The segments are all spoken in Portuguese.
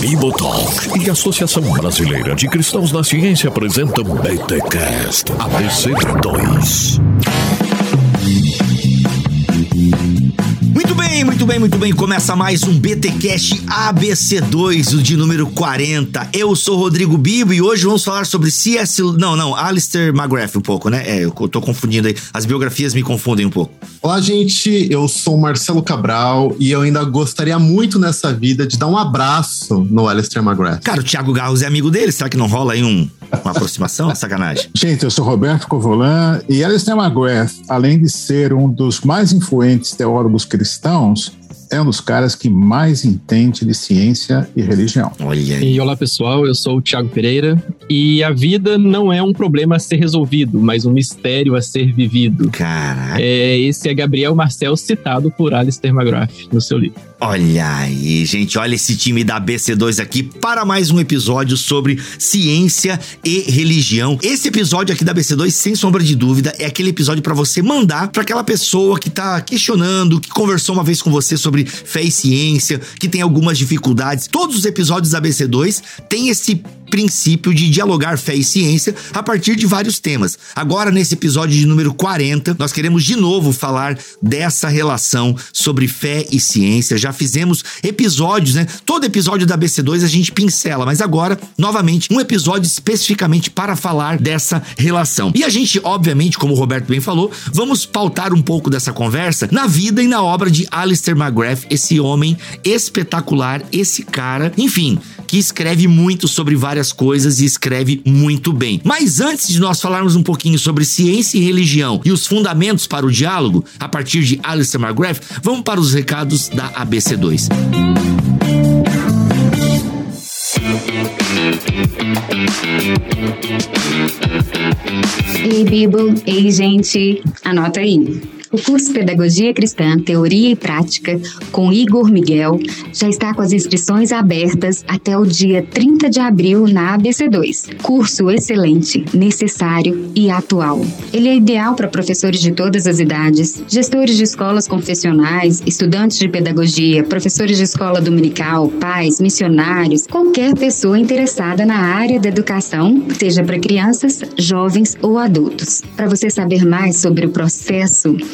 Bibotalk e a Associação Brasileira de Cristãos na Ciência apresentam BTCast ABC2. Muito bem, muito bem. Começa mais um BTcast ABC2, o de número 40. Eu sou Rodrigo Bibo e hoje vamos falar sobre C.S. Não, não, Alistair McGrath um pouco, né? É, eu tô confundindo aí. As biografias me confundem um pouco. Olá, gente. Eu sou Marcelo Cabral e eu ainda gostaria muito nessa vida de dar um abraço no Alistair McGrath. Cara, o Thiago Garros é amigo dele. Será que não rola aí um, uma aproximação? Sacanagem. Gente, eu sou Roberto Covolan e Alistair McGrath, além de ser um dos mais influentes teólogos cristãos, é um dos caras que mais entende de ciência e religião. Olha aí. E olá pessoal, eu sou o Thiago Pereira e a vida não é um problema a ser resolvido, mas um mistério a ser vivido. Caraca. É, esse é Gabriel Marcel citado por Alistair McGrath no seu livro. Olha aí, gente, olha esse time da BC2 aqui para mais um episódio sobre ciência e religião. Esse episódio aqui da BC2, sem sombra de dúvida, é aquele episódio para você mandar para aquela pessoa que tá questionando, que conversou uma vez com você sobre fé e ciência, que tem algumas dificuldades. Todos os episódios da BC2 têm esse princípio de dialogar fé e ciência a partir de vários temas. Agora, nesse episódio de número 40, nós queremos de novo falar dessa relação sobre fé e ciência. Já fizemos episódios, né? Todo episódio da BC2 a gente pincela, mas agora, novamente, um episódio especificamente para falar dessa relação. E a gente, obviamente, como o Roberto bem falou, vamos pautar um pouco dessa conversa na vida e na obra de Alistair McGrath, esse homem espetacular, esse cara, enfim, que escreve muito sobre várias coisas e escreve muito bem. Mas antes de nós falarmos um pouquinho sobre ciência e religião e os fundamentos para o diálogo, a partir de Alistair McGrath, vamos para os recados da ABC2. Ei, Bibo, ei, gente, anota aí. O curso Pedagogia Cristã, Teoria e Prática, com Igor Miguel, já está com as inscrições abertas até o dia 30 de abril na ABC2. Curso excelente, necessário e atual. Ele é ideal para professores de todas as idades, gestores de escolas confessionais, estudantes de pedagogia, professores de escola dominical, pais, missionários, qualquer pessoa interessada na área da educação, seja para crianças, jovens ou adultos. Para você saber mais sobre o processo,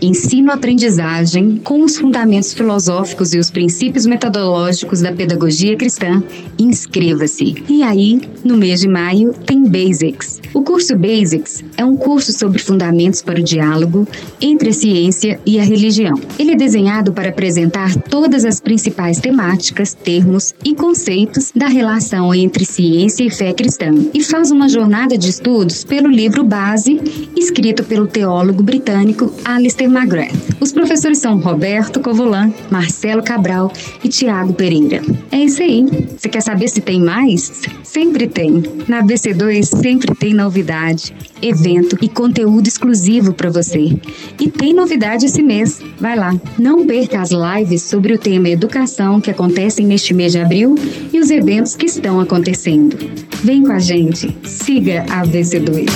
ensino-aprendizagem com os fundamentos filosóficos e os princípios metodológicos da pedagogia cristã, inscreva-se. E aí, no mês de maio, tem Basics. O curso Basics é um curso sobre fundamentos para o diálogo entre a ciência e a religião. Ele é desenhado para apresentar todas as principais temáticas, termos e conceitos da relação entre ciência e fé cristã e faz uma jornada de estudos pelo livro base escrito pelo teólogo britânico Alistair McGrath. Os professores são Roberto Covolan, Marcelo Cabral e Tiago Pereira. É isso aí. Você quer saber se tem mais? Sempre tem. Na BC2 sempre tem novidade, evento e conteúdo exclusivo para você. E tem novidade esse mês. Vai lá. Não perca as lives sobre o tema educação que acontecem neste mês de abril e os eventos que estão acontecendo. Vem com a gente. Siga a BC2.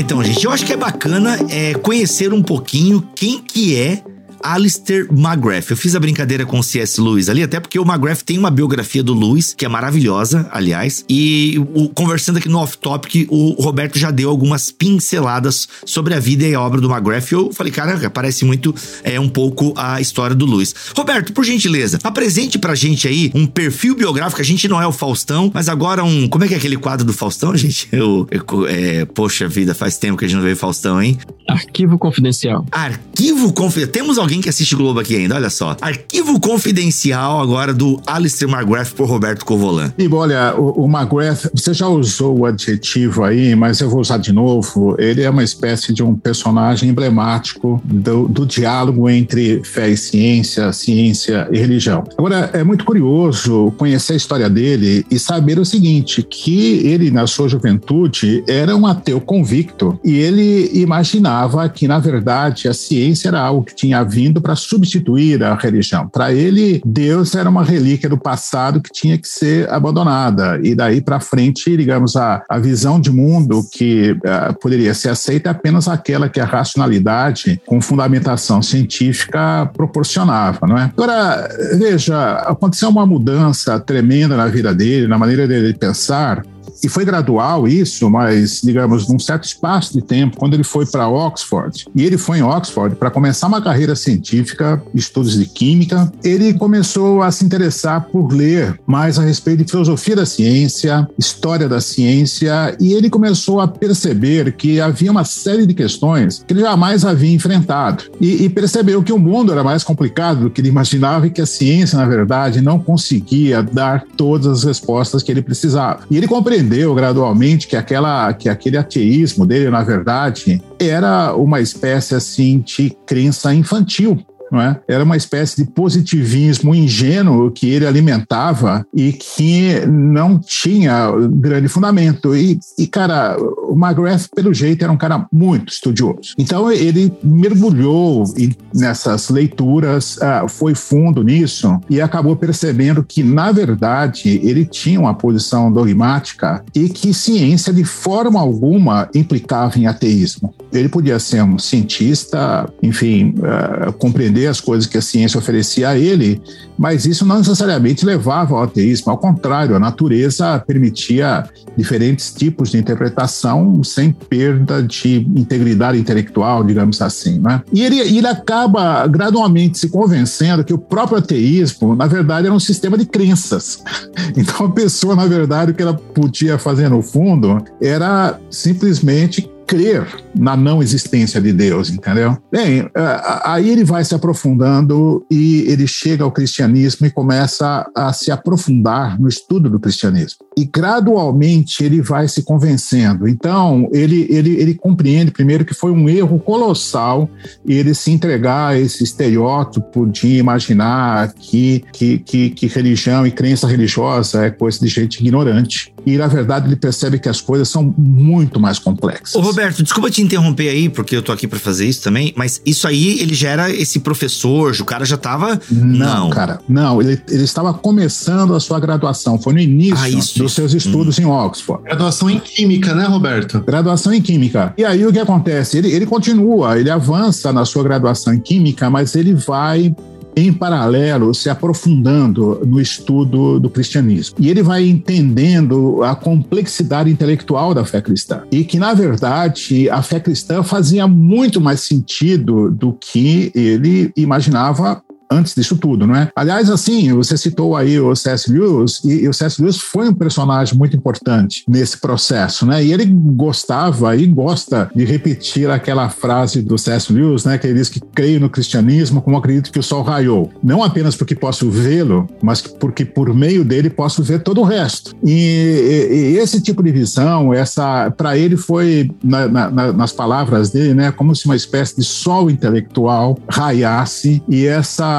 Então, gente. Eu acho que é bacana é, conhecer um pouquinho quem que é Alistair McGrath. Eu fiz a brincadeira com o C.S. Lewis ali, até porque o McGrath tem uma biografia do Lewis, que é maravilhosa, aliás. E o, conversando aqui no off-topic, o Roberto já deu algumas pinceladas sobre a vida e a obra do McGrath. Eu falei, cara, parece muito é, um pouco a história do Lewis. Roberto, por gentileza, apresente pra gente aí um perfil biográfico. A gente não é o Faustão, mas agora um. Como é que é aquele quadro do Faustão, gente? Eu, eu é, poxa vida, faz tempo que a gente não vê Faustão, hein? Arquivo confidencial. Arquivo confidencial. Temos alguém que assiste Globo aqui ainda, olha só. Arquivo confidencial agora do Alistair McGrath por Roberto Covolan. E olha, o, o McGrath, você já usou o adjetivo aí, mas eu vou usar de novo. Ele é uma espécie de um personagem emblemático do, do diálogo entre fé e ciência, ciência e religião. Agora, é muito curioso conhecer a história dele e saber o seguinte, que ele, na sua juventude, era um ateu convicto e ele imaginava que, na verdade, a ciência era algo que tinha vindo para substituir a religião. Para ele, Deus era uma relíquia do passado que tinha que ser abandonada. E daí para frente, digamos, a, a visão de mundo que uh, poderia ser aceita é apenas aquela que a racionalidade, com fundamentação científica, proporcionava. Não é? Agora, veja, aconteceu uma mudança tremenda na vida dele, na maneira dele pensar, e foi gradual isso, mas, digamos, num certo espaço de tempo, quando ele foi para Oxford, e ele foi em Oxford para começar uma carreira científica, estudos de química, ele começou a se interessar por ler mais a respeito de filosofia da ciência, história da ciência, e ele começou a perceber que havia uma série de questões que ele jamais havia enfrentado. E, e percebeu que o mundo era mais complicado do que ele imaginava e que a ciência, na verdade, não conseguia dar todas as respostas que ele precisava. E ele compreendeu entendeu gradualmente que, aquela, que aquele ateísmo dele, na verdade, era uma espécie assim de crença infantil não é? Era uma espécie de positivismo ingênuo que ele alimentava e que não tinha grande fundamento. E, e cara, o McGrath, pelo jeito, era um cara muito estudioso. Então, ele mergulhou nessas leituras, uh, foi fundo nisso e acabou percebendo que, na verdade, ele tinha uma posição dogmática e que ciência, de forma alguma, implicava em ateísmo. Ele podia ser um cientista, enfim, uh, compreender entender as coisas que a ciência oferecia a ele, mas isso não necessariamente levava ao ateísmo. Ao contrário, a natureza permitia diferentes tipos de interpretação sem perda de integridade intelectual, digamos assim. Né? E ele, ele acaba gradualmente se convencendo que o próprio ateísmo, na verdade, era um sistema de crenças. Então, a pessoa, na verdade, o que ela podia fazer no fundo era simplesmente crer na não existência de Deus, entendeu? Bem, é, aí ele vai se aprofundando e ele chega ao cristianismo e começa a se aprofundar no estudo do cristianismo. E gradualmente ele vai se convencendo. Então, ele, ele, ele compreende primeiro que foi um erro colossal ele se entregar a esse estereótipo de imaginar que, que, que, que religião e crença religiosa é coisa de gente ignorante. E, na verdade, ele percebe que as coisas são muito mais complexas. Ô, Roberto, desculpa te interromper aí, porque eu tô aqui para fazer isso também, mas isso aí, ele já era esse professor, o cara já tava... Não, não. cara, não, ele, ele estava começando a sua graduação, foi no início ah, isso, dos seus estudos hum. em Oxford. Graduação em Química, né, Roberto? Graduação em Química. E aí o que acontece? Ele, ele continua, ele avança na sua graduação em Química, mas ele vai em paralelo, se aprofundando no estudo do cristianismo. E ele vai entendendo a complexidade intelectual da fé cristã. E que, na verdade, a fé cristã fazia muito mais sentido do que ele imaginava antes disso tudo, não é? Aliás, assim, você citou aí o C.S. Lewis, e, e o C.S. Lewis foi um personagem muito importante nesse processo, né? E ele gostava e gosta de repetir aquela frase do C.S. Lewis, né? Que ele diz que creio no cristianismo como acredito que o sol raiou. Não apenas porque posso vê-lo, mas porque por meio dele posso ver todo o resto. E, e, e esse tipo de visão, essa, para ele foi, na, na, nas palavras dele, né? Como se uma espécie de sol intelectual raiasse e essa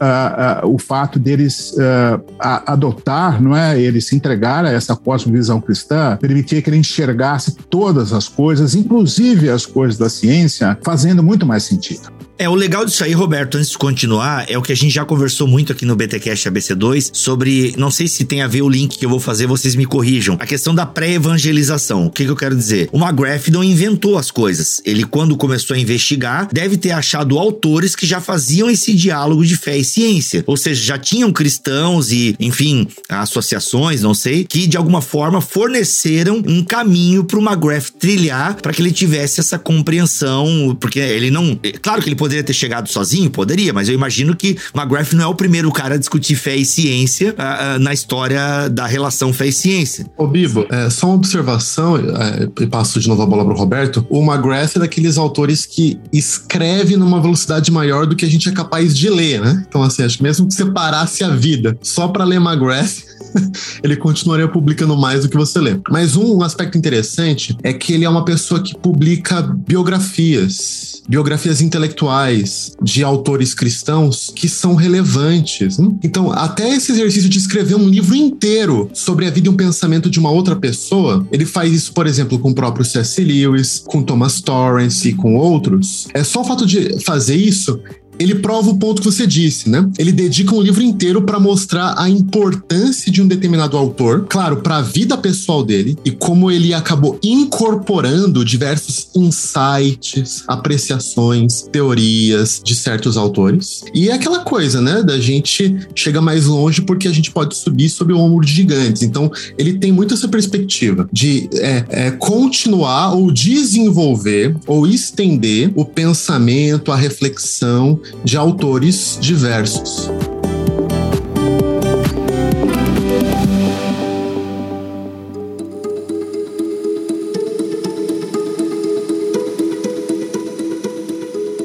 uh, uh, o fato deles uh, adotar, não é, eles se entregar a essa cosmovisão cristã, permitia que ele enxergasse todas as coisas, inclusive as coisas da ciência, fazendo muito mais sentido. É, o legal disso aí, Roberto, antes de continuar, é o que a gente já conversou muito aqui no BTcast ABC2 sobre, não sei se tem a ver o link que eu vou fazer, vocês me corrijam, a questão da pré-evangelização. O que, que eu quero dizer? O McGrath não inventou as coisas. Ele, quando começou a investigar, deve ter achado autores que já faziam esse diálogo de fé e ciência. Ou seja, já tinham cristãos e, enfim, associações, não sei, que de alguma forma forneceram um caminho para o McGrath trilhar para que ele tivesse essa compreensão, porque ele não. Claro que ele poderia ter chegado sozinho? Poderia, mas eu imagino que McGrath não é o primeiro cara a discutir fé e ciência uh, uh, na história da relação fé e ciência. Ô, Bibo, é, só uma observação, é, e passo de novo a bola pro Roberto. O McGrath é daqueles autores que escreve numa velocidade maior do que a gente é capaz de ler, né? Então, assim, acho que mesmo que você parasse a vida só para ler McGrath, ele continuaria publicando mais do que você lê. Mas um aspecto interessante é que ele é uma pessoa que publica biografias, biografias intelectuais de autores cristãos que são relevantes. Então, até esse exercício de escrever um livro inteiro sobre a vida e um pensamento de uma outra pessoa, ele faz isso, por exemplo, com o próprio C.S. Lewis, com Thomas Torrance e com outros. É só o fato de fazer isso ele prova o ponto que você disse, né? Ele dedica um livro inteiro para mostrar a importância de um determinado autor, claro, para a vida pessoal dele e como ele acabou incorporando diversos insights, apreciações, teorias de certos autores. E é aquela coisa, né? Da gente chega mais longe porque a gente pode subir sob o ombro de gigantes. Então, ele tem muito essa perspectiva de é, é, continuar ou desenvolver ou estender o pensamento, a reflexão de autores diversos.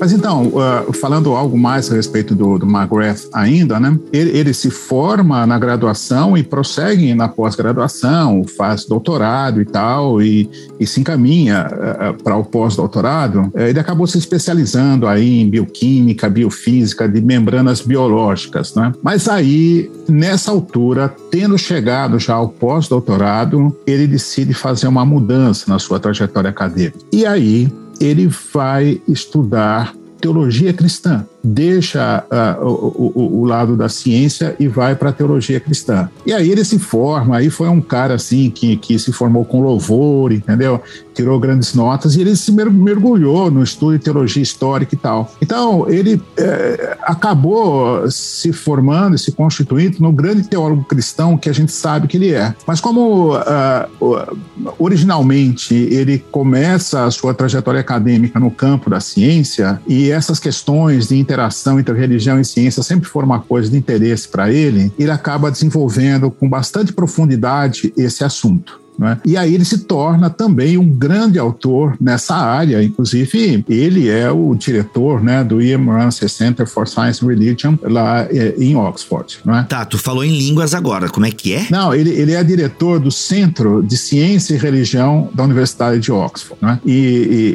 Mas então, uh, falando algo mais a respeito do, do McGrath ainda, né? Ele, ele, se forma na graduação e prossegue na pós-graduação, faz doutorado e tal, e, e se encaminha uh, para o pós-doutorado. Uh, ele acabou se especializando aí em bioquímica, biofísica, de membranas biológicas, né? Mas aí, nessa altura, tendo chegado já ao pós-doutorado, ele decide fazer uma mudança na sua trajetória acadêmica. E aí, ele vai estudar teologia cristã deixa uh, o, o, o, lado da ciência e vai para a teologia cristã. E aí ele se forma, aí foi um cara assim que, que se formou com louvor, entendeu? Tirou grandes notas e ele se mergulhou no estudo de teologia histórica e tal. Então ele é, acabou se formando se constituindo no grande teólogo cristão que a gente sabe que ele é. Mas como uh, originalmente ele começa a sua trajetória acadêmica no campo da ciência e essas questões de interação entre religião e ciência sempre for uma coisa de interesse para ele, ele acaba desenvolvendo com bastante profundidade esse assunto. Né? E aí ele se torna também um grande autor nessa área, inclusive ele é o diretor né, do Ian Ramsey Center for Science and Religion lá eh, em Oxford. Né? Tá, tu falou em línguas agora, como é que é? Não, ele, ele é diretor do Centro de Ciência e Religião da Universidade de Oxford, né? e,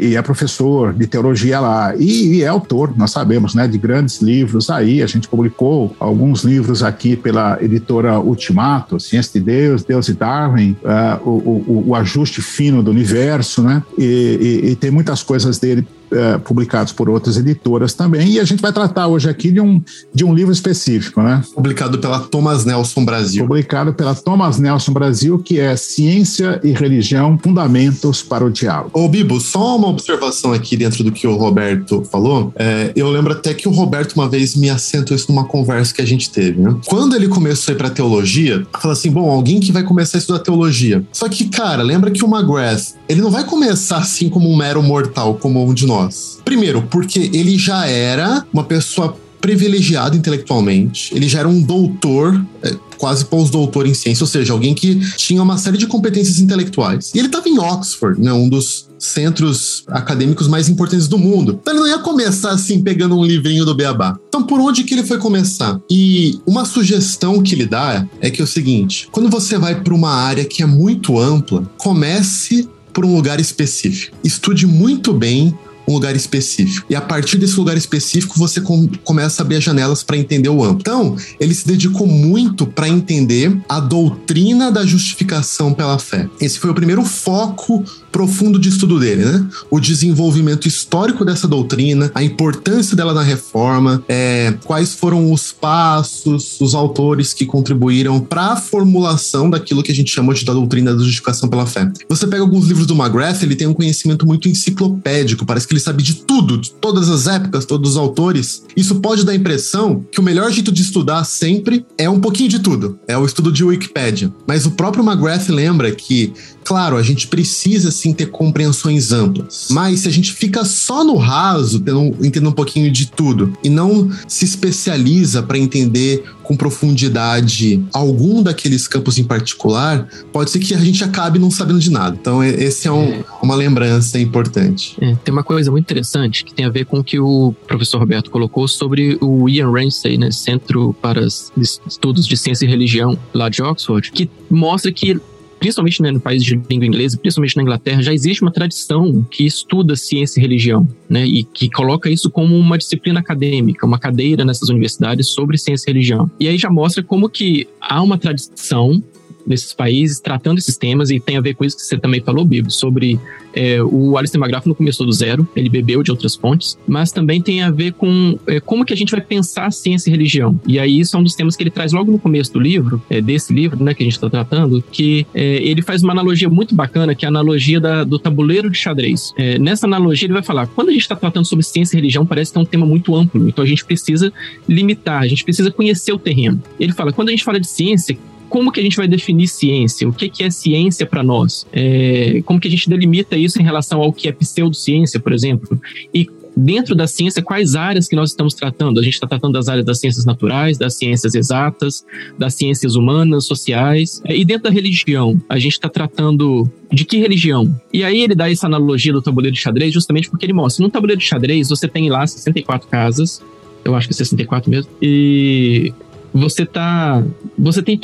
e, e é professor de teologia lá, e, e, é autor, nós sabemos, né, de grandes livros aí, a gente publicou alguns livros aqui pela editora Ultimato, Ciência de Deus, Deus e Darwin, uh, o, o, o, ajuste fino do universo, né? E, e, e tem muitas coisas dele é, publicados por outras editoras também. E a gente vai tratar hoje aqui de um, de um livro específico, né? Publicado pela Thomas Nelson Brasil. Publicado pela Thomas Nelson Brasil, que é Ciência e Religião, Fundamentos para o Diálogo. Ô, Bibo, só uma observação aqui dentro do que o Roberto falou. É, eu lembro até que o Roberto uma vez me assentou isso numa conversa que a gente teve, né? Quando ele começou a ir pra teologia, falou assim: bom, alguém que vai começar a estudar teologia. Só que, cara, lembra que o McGrath, ele não vai começar assim como um mero mortal, como um de nós nós. Primeiro, porque ele já era uma pessoa privilegiada intelectualmente, ele já era um doutor, é, quase pós-doutor em ciência, ou seja, alguém que tinha uma série de competências intelectuais. E ele estava em Oxford, né, um dos centros acadêmicos mais importantes do mundo. Então ele não ia começar assim pegando um livrinho do Beabá. Então por onde que ele foi começar? E uma sugestão que ele dá é que é o seguinte: quando você vai para uma área que é muito ampla, comece por um lugar específico. Estude muito bem um lugar específico. E a partir desse lugar específico, você com, começa a abrir as janelas para entender o amplo. Então, ele se dedicou muito para entender a doutrina da justificação pela fé. Esse foi o primeiro foco profundo de estudo dele, né? O desenvolvimento histórico dessa doutrina, a importância dela na reforma, é, quais foram os passos, os autores que contribuíram para a formulação daquilo que a gente chama de da doutrina da justificação pela fé. Você pega alguns livros do McGrath, ele tem um conhecimento muito enciclopédico, parece que ele sabe de tudo, de todas as épocas, todos os autores. Isso pode dar a impressão que o melhor jeito de estudar sempre é um pouquinho de tudo, é o estudo de Wikipedia. Mas o próprio McGrath lembra que claro, a gente precisa sim ter compreensões amplas. Mas se a gente fica só no raso, entendendo um pouquinho de tudo, e não se especializa para entender com profundidade algum daqueles campos em particular, pode ser que a gente acabe não sabendo de nada. Então, esse é, um, é. uma lembrança importante. É, tem uma coisa muito interessante que tem a ver com o que o professor Roberto colocou sobre o Ian Ramsey, né, Centro para Estudos de Ciência e Religião, lá de Oxford, que mostra que principalmente né, no país de língua inglesa, principalmente na Inglaterra, já existe uma tradição que estuda ciência e religião, né, e que coloca isso como uma disciplina acadêmica, uma cadeira nessas universidades sobre ciência e religião. E aí já mostra como que há uma tradição nesses países tratando esses temas e tem a ver com isso que você também falou, Bibo, sobre é, o Alistair McGrath não começou do zero, ele bebeu de outras fontes, mas também tem a ver com é, como que a gente vai pensar ciência e religião. E aí isso é um dos temas que ele traz logo no começo do livro, é, desse livro, né, que a gente está tratando, que é, ele faz uma analogia muito bacana, que é a analogia da, do tabuleiro de xadrez. É, nessa analogia ele vai falar, quando a gente está tratando sobre ciência e religião, parece que é um tema muito amplo, então a gente precisa limitar, a gente precisa conhecer o terreno. Ele fala, quando a gente fala de ciência, como que a gente vai definir ciência? O que, que é ciência para nós? É, como que a gente delimita isso em relação ao que é pseudociência, por exemplo? E dentro da ciência, quais áreas que nós estamos tratando? A gente está tratando das áreas das ciências naturais, das ciências exatas, das ciências humanas, sociais. É, e dentro da religião, a gente está tratando de que religião? E aí ele dá essa analogia do tabuleiro de xadrez justamente porque ele mostra, no tabuleiro de xadrez você tem lá 64 casas, eu acho que é 64 mesmo, e você tá, você tem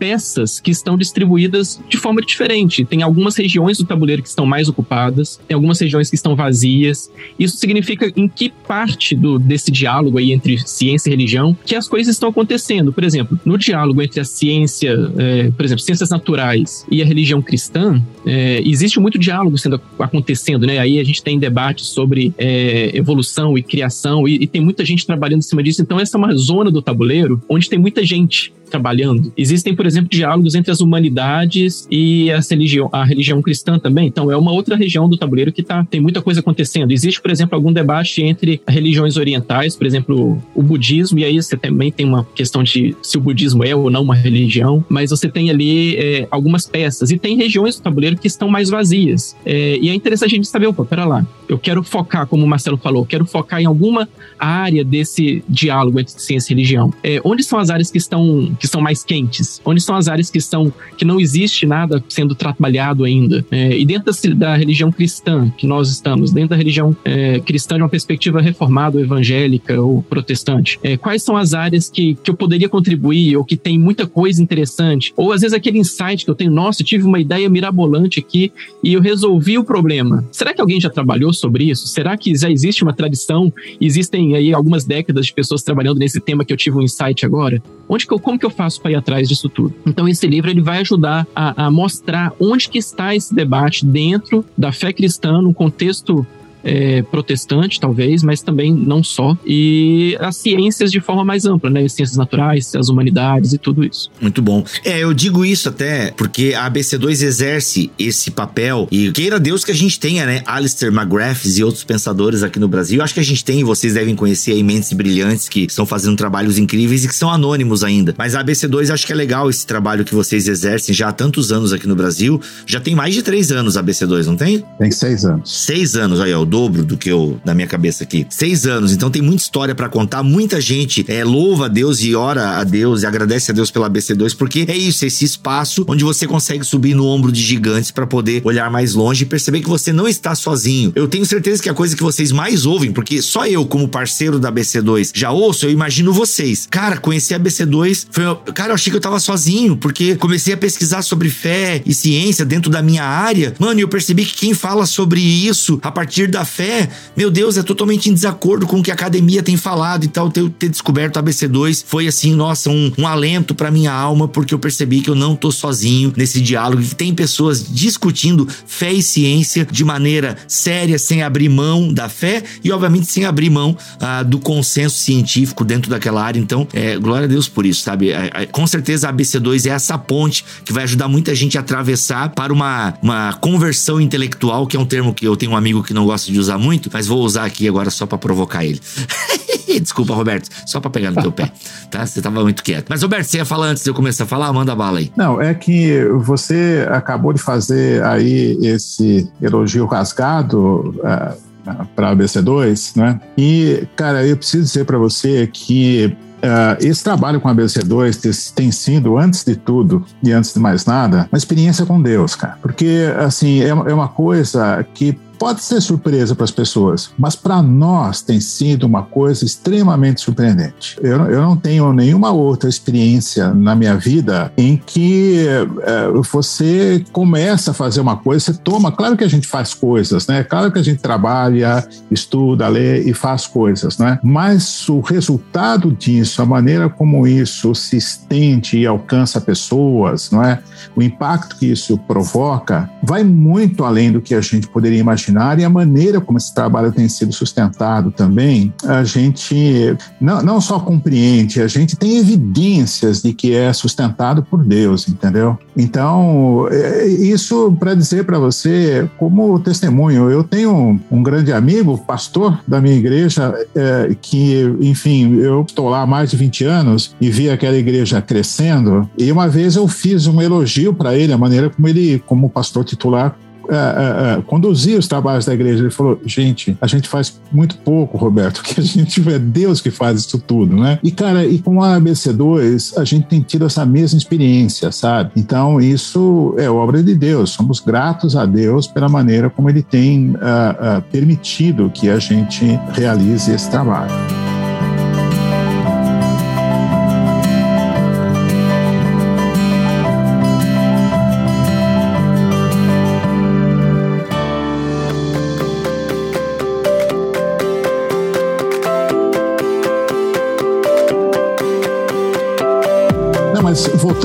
peças que estão distribuídas de forma diferente. Tem algumas regiões do tabuleiro que estão mais ocupadas, tem algumas regiões que estão vazias. Isso significa em que parte do, desse diálogo aí entre ciência e religião que as coisas estão acontecendo. Por exemplo, no diálogo entre a ciência, é, por exemplo, ciências naturais e a religião cristã, é, existe muito diálogo sendo acontecendo, né? Aí a gente tem debates sobre é, evolução e criação e, e tem muita gente trabalhando em cima disso. Então essa é uma zona do tabuleiro onde tem muita gente trabalhando. Existem, por exemplo, diálogos entre as humanidades e as religião, a religião cristã também. Então, é uma outra região do tabuleiro que tá, tem muita coisa acontecendo. Existe, por exemplo, algum debate entre religiões orientais, por exemplo, o budismo, e aí você também tem uma questão de se o budismo é ou não uma religião, mas você tem ali é, algumas peças. E tem regiões do tabuleiro que estão mais vazias. É, e é interessante a gente saber, opa, pera lá, eu quero focar, como o Marcelo falou, quero focar em alguma área desse diálogo entre ciência e religião. É, onde são as áreas que estão que são mais quentes? Onde são as áreas que estão que não existe nada sendo trabalhado ainda? É, e dentro da, da, religião cristã que nós estamos, dentro da religião é, cristã de uma perspectiva reformada, ou evangélica ou protestante, é, quais são as áreas que, que eu poderia contribuir ou que tem muita coisa interessante? Ou às vezes aquele insight que eu tenho, nossa, eu tive uma ideia mirabolante aqui e eu resolvi o problema. Será que alguém já trabalhou sobre isso? Será que já existe uma tradição? Existem aí algumas décadas de pessoas trabalhando nesse tema que eu tive um insight agora? Onde que eu, como que eu faço para ir atrás disso tudo? Então esse livro ele vai ajudar a, a mostrar onde que está esse debate dentro da fé cristã, no contexto é, protestante, talvez, mas também não só. E as ciências de forma mais ampla, né? As ciências naturais, as humanidades e tudo isso. Muito bom. É, eu digo isso até porque a ABC2 exerce esse papel e queira Deus que a gente tenha, né? Alistair McGrath e outros pensadores aqui no Brasil. Eu acho que a gente tem, vocês devem conhecer aí mentes brilhantes que estão fazendo trabalhos incríveis e que são anônimos ainda. Mas a ABC2 acho que é legal esse trabalho que vocês exercem já há tantos anos aqui no Brasil. Já tem mais de três anos a ABC2, não tem? Tem seis anos. Seis anos, aí, ó dobro do que eu, na minha cabeça aqui. Seis anos, então tem muita história para contar. Muita gente é, louva a Deus e ora a Deus e agradece a Deus pela BC2, porque é isso, esse espaço onde você consegue subir no ombro de gigantes para poder olhar mais longe e perceber que você não está sozinho. Eu tenho certeza que a coisa que vocês mais ouvem, porque só eu, como parceiro da BC2, já ouço, eu imagino vocês. Cara, conhecer a BC2 foi. Cara, eu achei que eu tava sozinho, porque comecei a pesquisar sobre fé e ciência dentro da minha área. Mano, e eu percebi que quem fala sobre isso a partir da fé, meu Deus, é totalmente em desacordo com o que a academia tem falado e tal. Ter, ter descoberto a ABC2 foi assim, nossa, um, um alento para minha alma, porque eu percebi que eu não tô sozinho nesse diálogo, que tem pessoas discutindo fé e ciência de maneira séria, sem abrir mão da fé e, obviamente, sem abrir mão ah, do consenso científico dentro daquela área. Então, é, glória a Deus por isso, sabe? É, é, com certeza a ABC2 é essa ponte que vai ajudar muita gente a atravessar para uma, uma conversão intelectual, que é um termo que eu tenho um amigo que não gosta de usar muito, mas vou usar aqui agora só para provocar ele. Desculpa, Roberto, só pra pegar no teu pé, tá? Você tava muito quieto. Mas, Roberto, você ia falar antes de eu começar a falar? Manda bala aí. Não, é que você acabou de fazer aí esse elogio rasgado. Uh, para a BC2, né? E, cara, eu preciso dizer para você que Uh, esse trabalho com a BC2 tem sido, antes de tudo e antes de mais nada, uma experiência com Deus, cara. Porque, assim, é, é uma coisa que pode ser surpresa para as pessoas, mas para nós tem sido uma coisa extremamente surpreendente. Eu, eu não tenho nenhuma outra experiência na minha vida em que é, você começa a fazer uma coisa, você toma. Claro que a gente faz coisas, né? Claro que a gente trabalha, estuda, lê e faz coisas, né? Mas o resultado disso, a maneira como isso se estende e alcança pessoas, não é? O impacto que isso provoca vai muito além do que a gente poderia imaginar e a maneira como esse trabalho tem sido sustentado também, a gente não, não só compreende, a gente tem evidências de que é sustentado por Deus, entendeu? Então, é, isso para dizer para você, como testemunho, eu tenho um grande amigo, pastor da minha igreja, é, que, enfim, eu estou lá há mais de 20 anos e vi aquela igreja crescendo, e uma vez eu fiz um elogio para ele, a maneira como ele, como pastor titular, é, é, conduzir os trabalhos da igreja. Ele falou: gente, a gente faz muito pouco, Roberto, que a gente é Deus que faz isso tudo, né? E, cara, e com a ABC2, a gente tem tido essa mesma experiência, sabe? Então, isso é obra de Deus. Somos gratos a Deus pela maneira como ele tem uh, uh, permitido que a gente realize esse trabalho.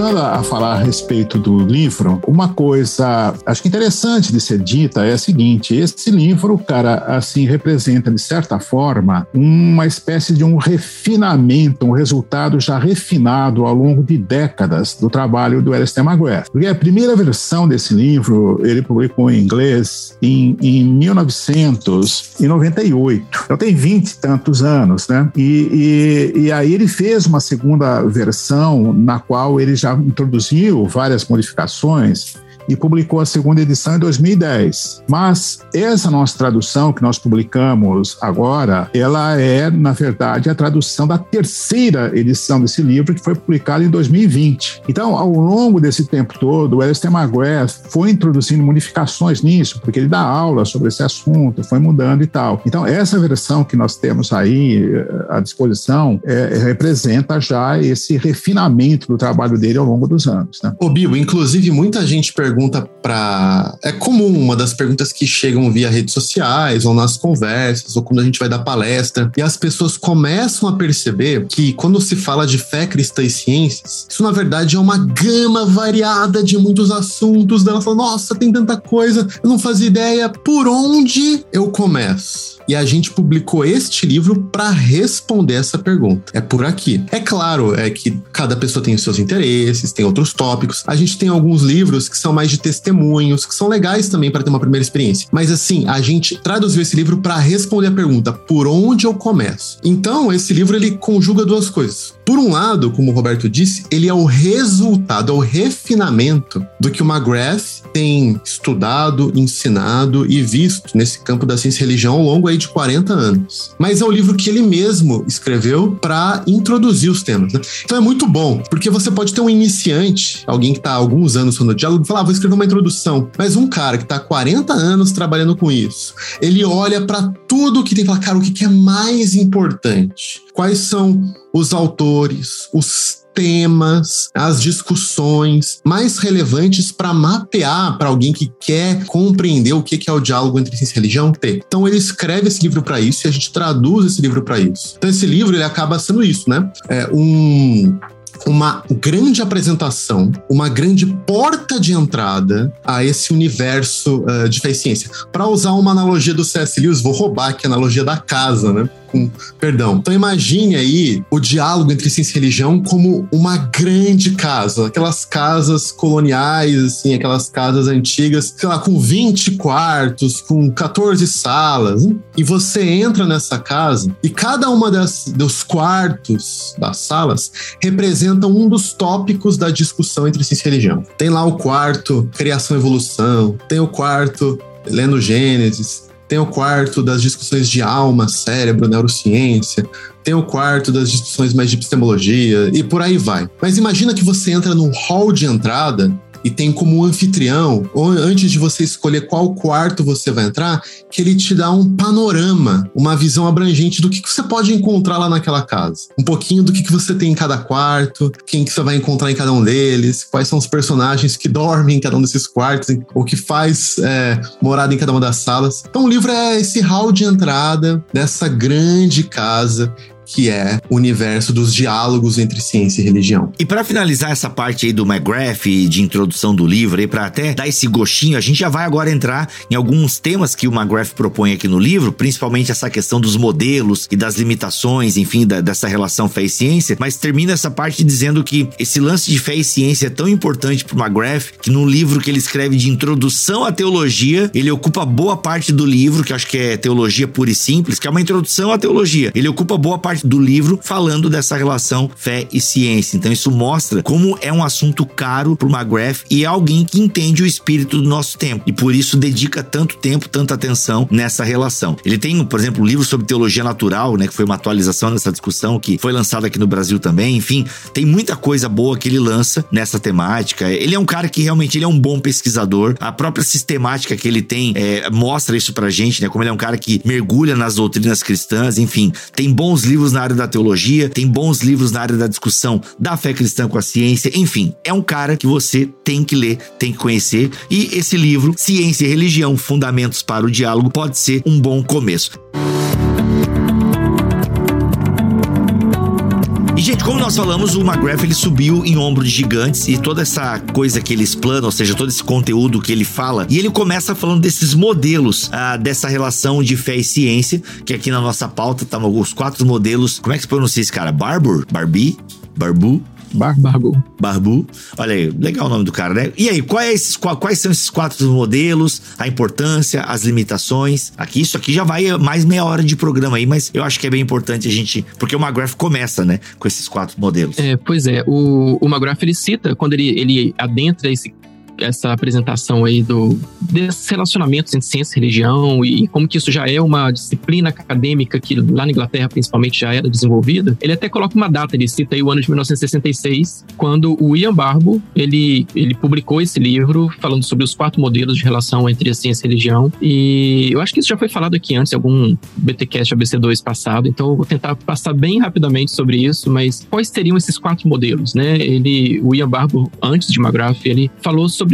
Voltando a falar a respeito do livro, uma coisa acho que interessante de ser dita é a seguinte: esse livro, cara, assim representa de certa forma uma espécie de um refinamento, um resultado já refinado ao longo de décadas do trabalho do Alistair McGrath. Porque a primeira versão desse livro ele publicou em inglês em, em 1998. Então tem vinte e tantos anos, né? E, e, e aí ele fez uma segunda versão na qual ele já introduziu várias modificações e publicou a segunda edição em 2010. Mas essa nossa tradução que nós publicamos agora, ela é, na verdade, a tradução da terceira edição desse livro, que foi publicada em 2020. Então, ao longo desse tempo todo, o Alistair McGrath foi introduzindo modificações nisso, porque ele dá aula sobre esse assunto, foi mudando e tal. Então, essa versão que nós temos aí eh, à disposição é, representa já esse refinamento do trabalho dele ao longo dos anos. Né? Ô, Bill, inclusive, muita gente pergunta pergunta para. É comum uma das perguntas que chegam via redes sociais ou nas conversas ou quando a gente vai dar palestra e as pessoas começam a perceber que quando se fala de fé cristã e ciências, isso na verdade é uma gama variada de muitos assuntos. Dela fala, nossa, tem tanta coisa, eu não fazia ideia por onde eu começo e a gente publicou este livro para responder essa pergunta. É por aqui. É claro, é que cada pessoa tem os seus interesses, tem outros tópicos. A gente tem alguns livros que são mais de testemunhos, que são legais também para ter uma primeira experiência. Mas assim, a gente traduziu esse livro para responder a pergunta: por onde eu começo? Então, esse livro ele conjuga duas coisas. Por um lado, como o Roberto disse, ele é o resultado, é o refinamento do que o McGrath tem estudado, ensinado e visto nesse campo da ciência e religião ao longo aí de 40 anos. Mas é o livro que ele mesmo escreveu para introduzir os temas. Né? Então é muito bom, porque você pode ter um iniciante, alguém que está há alguns anos no diálogo, e falar, ah, vou escrever uma introdução. Mas um cara que está há 40 anos trabalhando com isso, ele olha para tudo que tem e fala, cara, o que é mais importante? Quais são os autores, os temas, as discussões mais relevantes para mapear para alguém que quer compreender o que é o diálogo entre ciência e religião ter. Então ele escreve esse livro para isso e a gente traduz esse livro para isso. Então esse livro ele acaba sendo isso, né? É um uma grande apresentação, uma grande porta de entrada a esse universo uh, de fé ciência. Para usar uma analogia do C.S. Lewis, vou roubar aqui a analogia da casa, né? Com perdão. Então imagine aí o diálogo entre ciência e religião como uma grande casa, aquelas casas coloniais, assim, aquelas casas antigas, sei lá, com 20 quartos, com 14 salas. E você entra nessa casa e cada uma das, dos quartos das salas representa um dos tópicos da discussão entre ciência e religião. Tem lá o quarto criação e evolução, tem o quarto lendo Gênesis, tem o quarto das discussões de alma, cérebro, neurociência, tem o quarto das discussões mais de epistemologia e por aí vai. Mas imagina que você entra num hall de entrada e tem como anfitrião, antes de você escolher qual quarto você vai entrar, que ele te dá um panorama, uma visão abrangente do que, que você pode encontrar lá naquela casa. Um pouquinho do que, que você tem em cada quarto, quem que você vai encontrar em cada um deles, quais são os personagens que dormem em cada um desses quartos, ou que faz é, morada em cada uma das salas. Então o livro é esse hall de entrada dessa grande casa que é o universo dos diálogos entre ciência e religião. E para finalizar essa parte aí do McGrath de introdução do livro e para até dar esse gostinho, a gente já vai agora entrar em alguns temas que o McGrath propõe aqui no livro, principalmente essa questão dos modelos e das limitações, enfim, da, dessa relação fé e ciência, mas termina essa parte dizendo que esse lance de fé e ciência é tão importante para o McGrath que no livro que ele escreve de introdução à teologia, ele ocupa boa parte do livro, que acho que é teologia pura e simples, que é uma introdução à teologia. Ele ocupa boa parte parte do livro falando dessa relação fé e ciência. Então isso mostra como é um assunto caro para o McGrath e é alguém que entende o espírito do nosso tempo e por isso dedica tanto tempo, tanta atenção nessa relação. Ele tem, por exemplo, um livro sobre teologia natural, né, que foi uma atualização dessa discussão que foi lançado aqui no Brasil também. Enfim, tem muita coisa boa que ele lança nessa temática. Ele é um cara que realmente ele é um bom pesquisador. A própria sistemática que ele tem é, mostra isso pra gente, né? Como ele é um cara que mergulha nas doutrinas cristãs, enfim, tem bons livros livros na área da teologia, tem bons livros na área da discussão da fé cristã com a ciência, enfim, é um cara que você tem que ler, tem que conhecer. E esse livro, Ciência e Religião: Fundamentos para o Diálogo, pode ser um bom começo. Nós falamos, o McGrath ele subiu em ombro de gigantes e toda essa coisa que ele explana, ou seja, todo esse conteúdo que ele fala, e ele começa falando desses modelos, ah, dessa relação de fé e ciência, que aqui na nossa pauta estavam tá os quatro modelos. Como é que se pronuncia esse cara? Barbur? Barbie? Barbu? Bar Barbu. Barbu. Olha aí, legal o nome do cara, né? E aí, quais, é esses, quais são esses quatro modelos, a importância, as limitações? Aqui, isso aqui já vai mais meia hora de programa aí, mas eu acho que é bem importante a gente. Porque o McGrath começa, né? Com esses quatro modelos. É, pois é. O, o McGrath ele cita, quando ele, ele adentra esse essa apresentação aí do, desses relacionamentos entre ciência e religião e como que isso já é uma disciplina acadêmica que lá na Inglaterra principalmente já era desenvolvida, ele até coloca uma data, ele cita aí o ano de 1966, quando o Ian Barbo, ele, ele publicou esse livro falando sobre os quatro modelos de relação entre a ciência e a religião e eu acho que isso já foi falado aqui antes, em algum BTcast ABC2 passado, então eu vou tentar passar bem rapidamente sobre isso, mas quais seriam esses quatro modelos, né? Ele, o Ian Barbo, antes de McGrath, ele falou sobre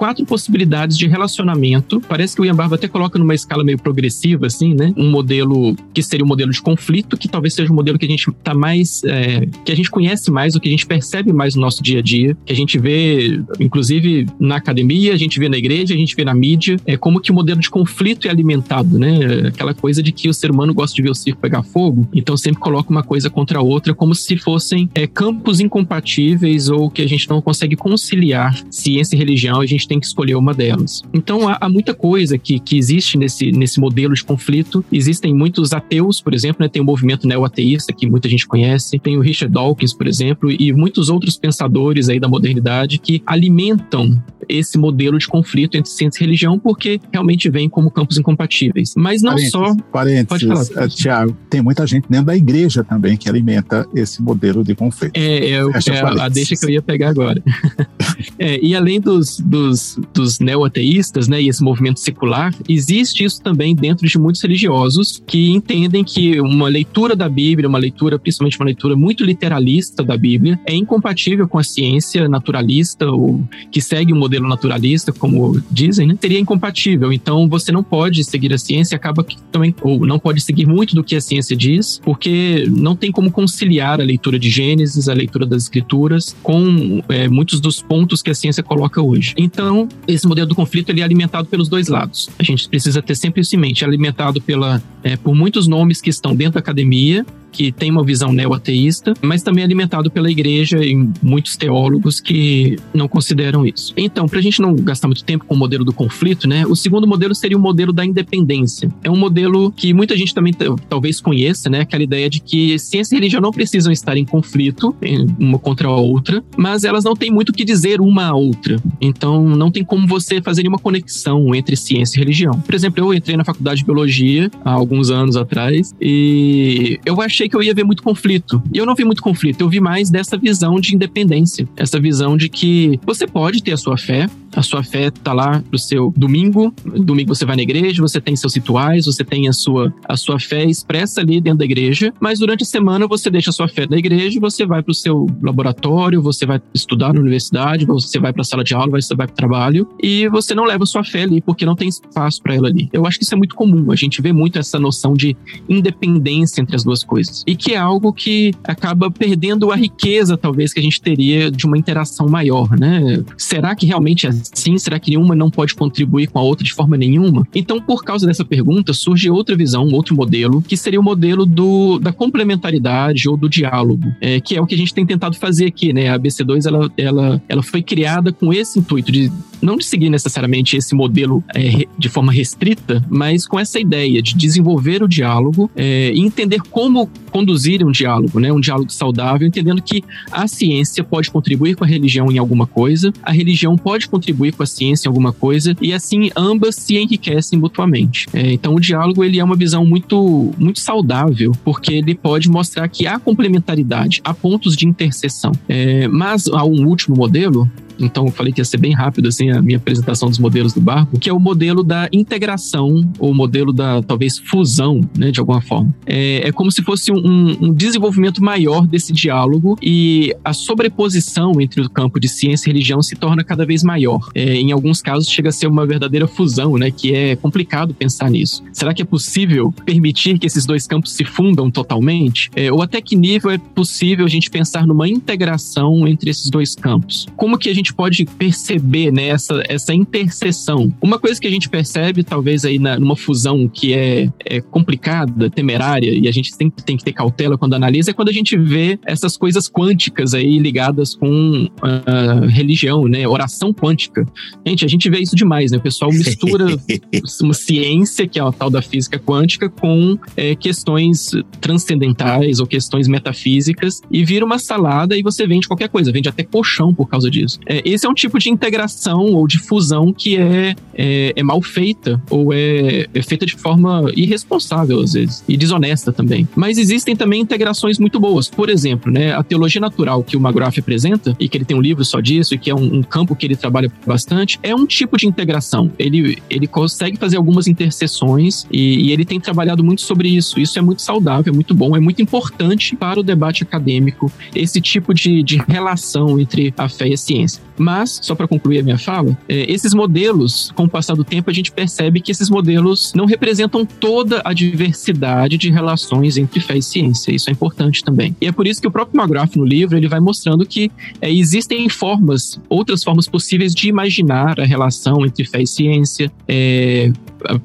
quatro possibilidades de relacionamento. Parece que o Ian Barba até coloca numa escala meio progressiva, assim, né? Um modelo que seria o um modelo de conflito, que talvez seja um modelo que a gente tá mais. É, que a gente conhece mais, o que a gente percebe mais no nosso dia a dia, que a gente vê, inclusive, na academia, a gente vê na igreja, a gente vê na mídia, é como que o modelo de conflito é alimentado, né? Aquela coisa de que o ser humano gosta de ver o circo pegar fogo, então sempre coloca uma coisa contra a outra, como se fossem é, campos incompatíveis ou que a gente não consegue conciliar ciência e religião, a gente tem que escolher uma delas. Então há, há, muita coisa que, que existe nesse, nesse modelo de conflito. Existem muitos ateus, por exemplo, né? tem o movimento neo-ateísta que muita gente conhece, tem o Richard Dawkins, por exemplo, e muitos outros pensadores aí da modernidade que alimentam esse modelo de conflito entre ciência e religião porque realmente vem como campos incompatíveis. Mas não parênteses, só. Parênteses, pode falar. Uh, Tiago, tem muita gente dentro da igreja também que alimenta esse modelo de conflito. É, é, é a deixa que eu ia pegar agora. é, e além dos, dos dos, dos neo-ateístas, né, e esse movimento secular, existe isso também dentro de muitos religiosos que entendem que uma leitura da Bíblia, uma leitura, principalmente uma leitura muito literalista da Bíblia, é incompatível com a ciência naturalista ou que segue o um modelo naturalista, como dizem, né? Seria incompatível. Então você não pode seguir a ciência, acaba que também ou não pode seguir muito do que a ciência diz, porque não tem como conciliar a leitura de Gênesis, a leitura das Escrituras com é, muitos dos pontos que a ciência coloca hoje. Então Então, esse modelo do conflito ele é alimentado pelos dois lados. A gente precisa ter sempre isso em mente. É alimentado pela, é, por muitos nomes que estão dentro da academia, que tem uma visão neo-ateísta, mas também alimentado pela igreja e muitos teólogos que não consideram isso. Então, para a gente não gastar muito tempo com o modelo do conflito, né, o segundo modelo seria o modelo da independência. É um modelo que muita gente também talvez conheça, né, aquela ideia de que ciência e religião não precisam estar em conflito uma contra a outra, mas elas não têm muito o que dizer uma à outra. Então, não tem como você fazer nenhuma conexão entre ciência e religião. Por exemplo, eu entrei na faculdade de biologia há alguns anos atrás e eu achei achei que eu ia ver muito conflito. E eu não vi muito conflito, eu vi mais dessa visão de independência. Essa visão de que você pode ter a sua fé, a sua fé tá lá pro seu domingo, domingo você vai na igreja, você tem seus rituais, você tem a sua, a sua fé expressa ali dentro da igreja, mas durante a semana você deixa a sua fé na igreja você vai pro seu laboratório, você vai estudar na universidade, você vai pra sala de aula, você vai pro trabalho e você não leva a sua fé ali porque não tem espaço para ela ali. Eu acho que isso é muito comum, a gente vê muito essa noção de independência entre as duas coisas e que é algo que acaba perdendo a riqueza talvez que a gente teria de uma interação maior, né? Será que realmente é sim? Será que uma não pode contribuir com a outra de forma nenhuma? Então, por causa dessa pergunta, surge outra visão, outro modelo, que seria o modelo do, da complementaridade ou do diálogo, é, que é o que a gente tem tentado fazer aqui, né? A BC2 ela, ela, ela foi criada com esse intuito de não de seguir necessariamente esse modelo é, de forma restrita, mas com essa ideia de desenvolver o diálogo é, e entender como conduzir um diálogo, né? Um diálogo saudável, entendendo que a ciência pode contribuir com a religião em alguma coisa, a religião pode contribuir com a ciência em alguma coisa e assim ambas se enriquecem mutuamente. É, então o diálogo ele é uma visão muito muito saudável porque ele pode mostrar que há complementaridade, há pontos de interseção. É, mas há um último modelo então eu falei que ia ser bem rápido assim a minha apresentação dos modelos do barco, que é o modelo da integração ou modelo da talvez fusão, né, de alguma forma. É, é como se fosse um, um, desenvolvimento maior desse diálogo e a sobreposição entre o campo de ciência e religião se torna cada vez maior. É, em alguns casos chega a ser uma verdadeira fusão, né, que é complicado pensar nisso. Será que é possível permitir que esses dois campos se fundam totalmente? É, ou até que nível é possível a gente pensar numa integração entre esses dois campos? Como que a gente gente pode perceber né, essa, essa interseção. Uma coisa que a gente percebe, talvez, aí na, numa fusão que é, é complicada, temerária, e a gente tem, tem que ter cautela quando analisa, é quando a gente vê essas coisas quânticas aí ligadas com uh, religião, né? Oração quântica. Gente, a gente vê isso demais, né? O pessoal mistura uma ciência, que é a tal da física quântica, com é, questões transcendentais ou questões metafísicas, e vira uma salada e você vende qualquer coisa, vende até colchão por causa disso. É, esse é um tipo de integração ou de fusão que é, é, é mal feita ou é, é, feita de forma irresponsável, às vezes, e desonesta também. Mas existem também integrações muito boas. Por exemplo, né, a teologia natural que o McGrath apresenta, e que ele tem um livro só disso, e que é um, um campo que ele trabalha bastante, é um tipo de integração. Ele, ele consegue fazer algumas interseções e, e ele tem trabalhado muito sobre isso. Isso é muito saudável, é muito bom, é muito importante para o debate acadêmico, esse tipo de, de relação entre a fé e a ciência. Mas, só para concluir a minha fala, é, esses modelos, com o passar do tempo, a gente percebe que esses modelos não representam toda a diversidade de relações entre fé e ciência. Isso é importante também. E é por isso que o próprio McGrath, no livro, ele vai mostrando que é, existem formas, outras formas possíveis de imaginar a relação entre fé e ciência, é,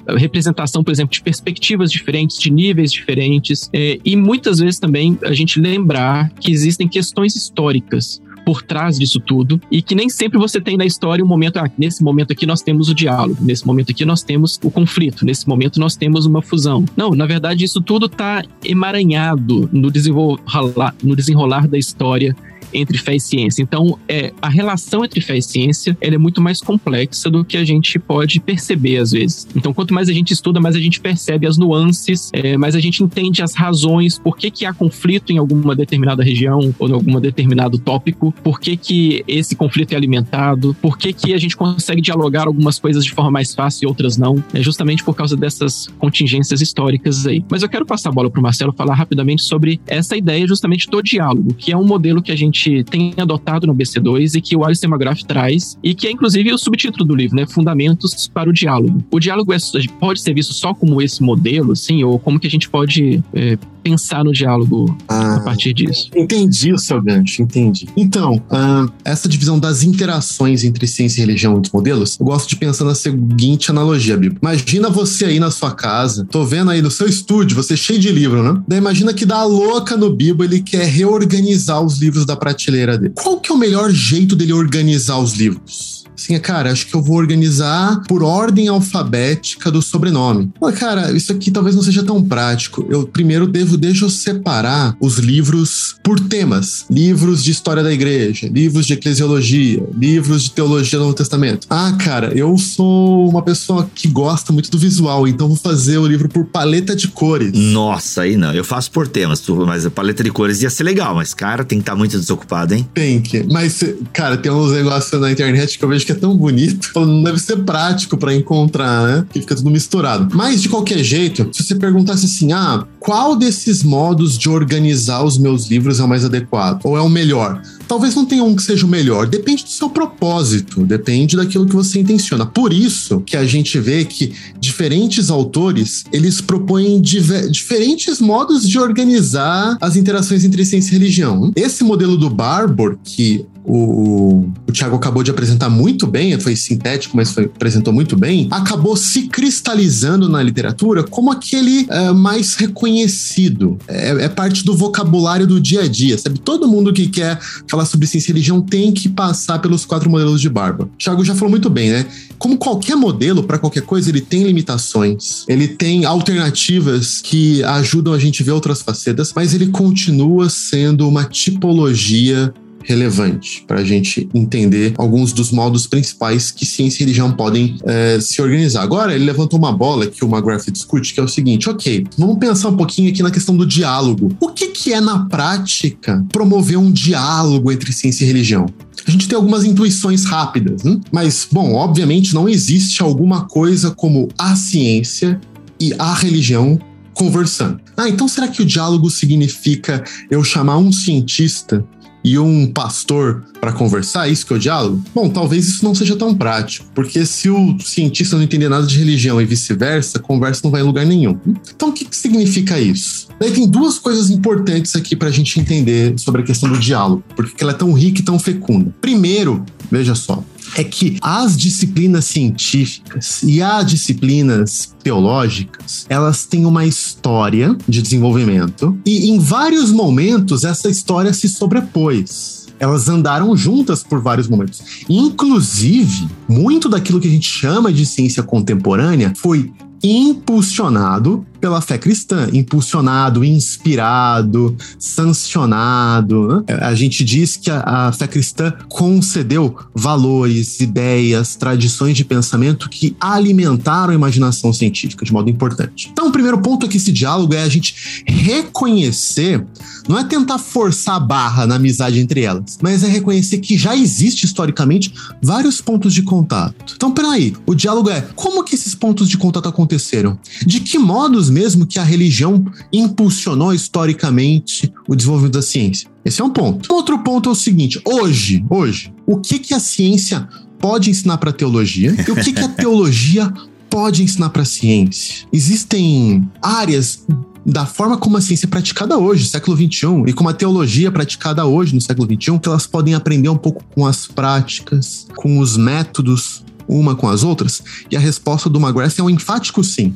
a representação, por exemplo, de perspectivas diferentes, de níveis diferentes, é, e muitas vezes também a gente lembrar que existem questões históricas por trás disso tudo e que nem sempre você tem na história um momento, ah, nesse momento aqui nós temos o diálogo, nesse momento aqui nós temos o conflito, nesse momento nós temos uma fusão. Não, na verdade isso tudo está emaranhado no desenrolar, no desenrolar da história entre fé e ciência. Então, é, a relação entre fé e ciência ela é muito mais complexa do que a gente pode perceber às vezes. Então, quanto mais a gente estuda, mais a gente percebe as nuances, é, mais a gente entende as razões, por que, que há conflito em alguma determinada região ou em algum determinado tópico, por que, que esse conflito é alimentado, por que, que a gente consegue dialogar algumas coisas de forma mais fácil e outras não. É justamente por causa dessas contingências históricas aí. Mas eu quero passar a bola para o Marcelo falar rapidamente sobre essa ideia justamente do diálogo, que é um modelo que a gente gente tem adotado no BC2 e que o Alistair McGrath traz, e que é inclusive o subtítulo do livro, né? Fundamentos para o diálogo. O diálogo é, pode ser visto só como esse modelo, assim, ou como que a gente pode é, pensar no diálogo Ah. a partir disso. Entendi o seu gancho, entendi. Então, ah, essa divisão das interações entre ciência e religião entre modelos, eu gosto de pensar na seguinte analogia, Bibo. Imagina você aí na sua casa, tô vendo aí no seu estúdio, você cheio de livro, né? Daí imagina que dá louca no Bibo, ele quer reorganizar os livros da prateleira dele. Qual que é o melhor jeito dele organizar os livros? Assim, cara, acho que eu vou organizar por ordem alfabética do sobrenome. Mas, cara, isso aqui talvez não seja tão prático. Eu primeiro devo, deixa eu separar os livros por temas. Livros de história da igreja, livros de eclesiologia, livros de teologia do Novo Testamento. Ah, cara, eu sou uma pessoa que gosta muito do visual, então vou fazer o livro por paleta de cores. Nossa, aí não. Eu faço por temas, mas a paleta de cores ia ser legal, mas, cara, tem que estar muito desocupado, hein? Tem que. Mas, cara, tem uns negócios na internet que eu vejo que é tão bonito. Não deve ser prático pra encontrar, né? Que fica tudo misturado. Mas, de qualquer jeito, se você perguntasse assim, ah, qual desses modos de organizar os meus livros é o mais adequado? Ou é o melhor? Talvez não tenha um que seja o melhor. Depende do seu propósito. Depende daquilo que você intenciona. Por isso que a gente vê que diferentes autores, eles propõem diferentes modos de organizar as interações entre ciência e religião. Esse modelo do Barbour, que o, o Thiago acabou de apresentar muito bem, foi sintético, mas foi, apresentou muito bem, acabou se cristalizando na literatura como aquele eh, mais reconhecido. É, é parte do vocabulário do dia a dia, sabe? Todo mundo que quer falar sobre ciência e religião tem que passar pelos quatro modelos de Barbour. O Thiago já falou muito bem, né? Como qualquer modelo, para qualquer coisa, ele tem limitações, ele tem alternativas que ajudam a gente ver outras facetas, mas ele continua sendo uma tipologia relevante para a gente entender alguns dos modos principais que ciência e religião podem eh, se organizar. Agora, ele levantou uma bola que o McGrath discute, que é o seguinte: ok, vamos pensar um pouquinho aqui na questão do diálogo. O que, que é, na prática, promover um diálogo entre ciência e religião? A gente tem algumas intuições rápidas, né? mas, bom, obviamente não existe alguma coisa como a ciência e a religião conversando. Ah, então será que o diálogo significa eu chamar um cientista e um pastor para conversar? Isso que é o diálogo? Bom, talvez isso não seja tão prático, porque se o cientista não entender nada de religião e vice-versa, a conversa não vai em lugar nenhum. Então, o que, que significa isso? Daí tem duas coisas importantes aqui para a gente entender sobre a questão do diálogo, porque ela é tão rica e tão fecunda. Primeiro, veja só, é que as disciplinas científicas e as disciplinas teológicas, elas têm uma história de desenvolvimento e em vários momentos essa história se sobrepôs. Elas andaram juntas por vários momentos. Inclusive, muito daquilo que a gente chama de ciência contemporânea foi impulsionado pela fé cristã, impulsionado, inspirado, sancionado. né? A gente diz que a, a fé cristã concedeu valores, ideias, tradições de pensamento que alimentaram a imaginação científica de modo importante. Então, o primeiro ponto aqui, esse diálogo, é a gente reconhecer, não é tentar forçar a barra na amizade entre elas, mas é reconhecer que já existe historicamente vários pontos de contato. Então, peraí, o diálogo é como que esses pontos de contato aconteceram? De que modos mesmo que a religião impulsionou historicamente o desenvolvimento da ciência? Esse é um ponto. Outro ponto é o seguinte: hoje, hoje, o que que a ciência pode ensinar para a teologia e o que que a teologia pode ensinar para a ciência? Existem áreas da forma como a ciência é praticada hoje, século XXI, e como a teologia é praticada hoje, no século XXI, que elas podem aprender um pouco com as práticas, com os métodos, uma com as outras? E a resposta do McGrath é um enfático sim.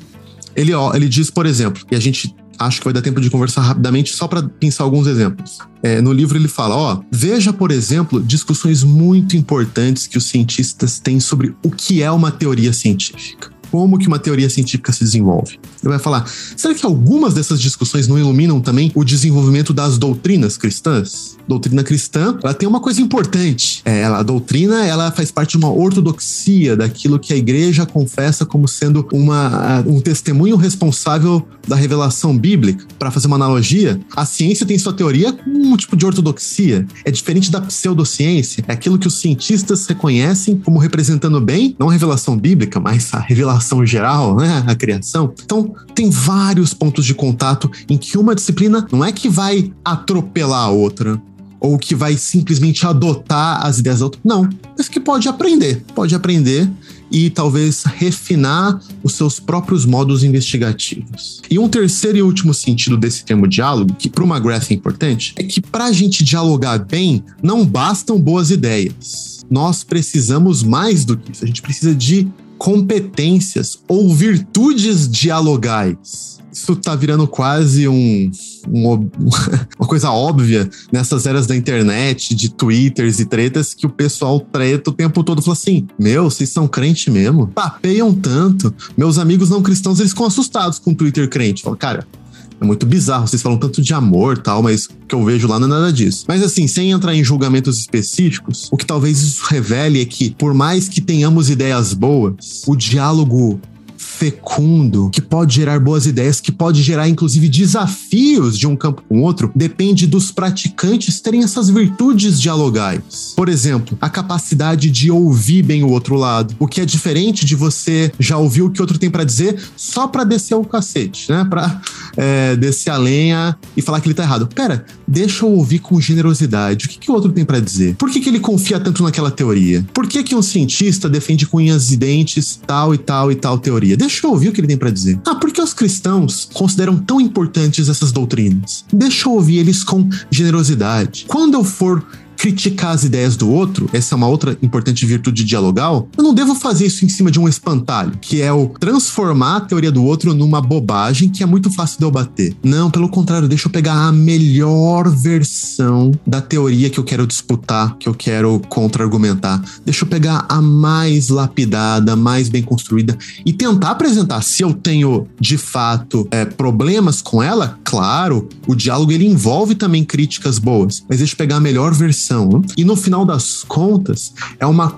Ele, ó, ele diz, por exemplo, e a gente acho que vai dar tempo de conversar rapidamente só para pensar alguns exemplos. É, no livro ele fala, ó, veja, por exemplo, discussões muito importantes que os cientistas têm sobre o que é uma teoria científica. Como que uma teoria científica se desenvolve? Ele vai falar, será que algumas dessas discussões não iluminam também o desenvolvimento das doutrinas cristãs? Doutrina cristã, ela tem uma coisa importante. É, ela, a doutrina, ela faz parte de uma ortodoxia daquilo que a igreja confessa como sendo uma, um testemunho responsável da revelação bíblica. Para fazer uma analogia, a ciência tem sua teoria com um tipo de ortodoxia. É diferente da pseudociência. É aquilo que os cientistas reconhecem como representando bem, não a revelação bíblica, mas a revelação geral, né? A criação. Então, tem vários pontos de contato em que uma disciplina não é que vai atropelar a outra, ou que vai simplesmente adotar as ideias do outro. Não, mas que pode aprender, pode aprender e talvez refinar os seus próprios modos investigativos. E um terceiro e último sentido desse termo diálogo, que para o McGrath é importante, é que para a gente dialogar bem, não bastam boas ideias. Nós precisamos mais do que isso. A gente precisa de competências ou virtudes dialogais. Isso tá virando quase um, um, uma coisa óbvia nessas eras da internet, de twitters e tretas, que o pessoal treta o tempo todo. Fala assim: Meu, vocês são crente mesmo? Papeiam tanto. Meus amigos não cristãos, eles ficam assustados com o Twitter crente. Fala, cara, é muito bizarro, vocês falam tanto de amor tal, mas o que eu vejo lá não é nada disso. Mas assim, sem entrar em julgamentos específicos, o que talvez isso revele é que, por mais que tenhamos ideias boas, o diálogo fecundo, que pode gerar boas ideias, que pode gerar inclusive desafios de um campo com outro, depende dos praticantes terem essas virtudes dialogais. Por exemplo, a capacidade de ouvir bem o outro lado, o que é diferente de você já ouvir o que o outro tem para dizer só para descer o cacete, né? Para é, descer a lenha e falar que ele tá errado. Pera, deixa eu ouvir com generosidade. O que, que o outro tem para dizer? Por que, que ele confia tanto naquela teoria? Por que, que um cientista defende com unhas e dentes tal e tal e tal teoria? Deixa eu ouvir o que ele tem para dizer. Ah, por que os cristãos consideram tão importantes essas doutrinas? Deixa eu ouvir eles com generosidade. Quando eu for criticar as ideias do outro, essa é uma outra importante virtude dialogal, eu não devo fazer isso em cima de um espantalho, que é o transformar a teoria do outro numa bobagem que é muito fácil de eu bater. Não, pelo contrário, deixa eu pegar a melhor versão da teoria que eu quero disputar, que eu quero contra-argumentar. Deixa eu pegar a mais lapidada, mais bem construída e tentar apresentar. Se eu tenho, de fato, é, problemas com ela, claro, o diálogo ele envolve também críticas boas, mas deixa eu pegar a melhor versão E no final das contas, é uma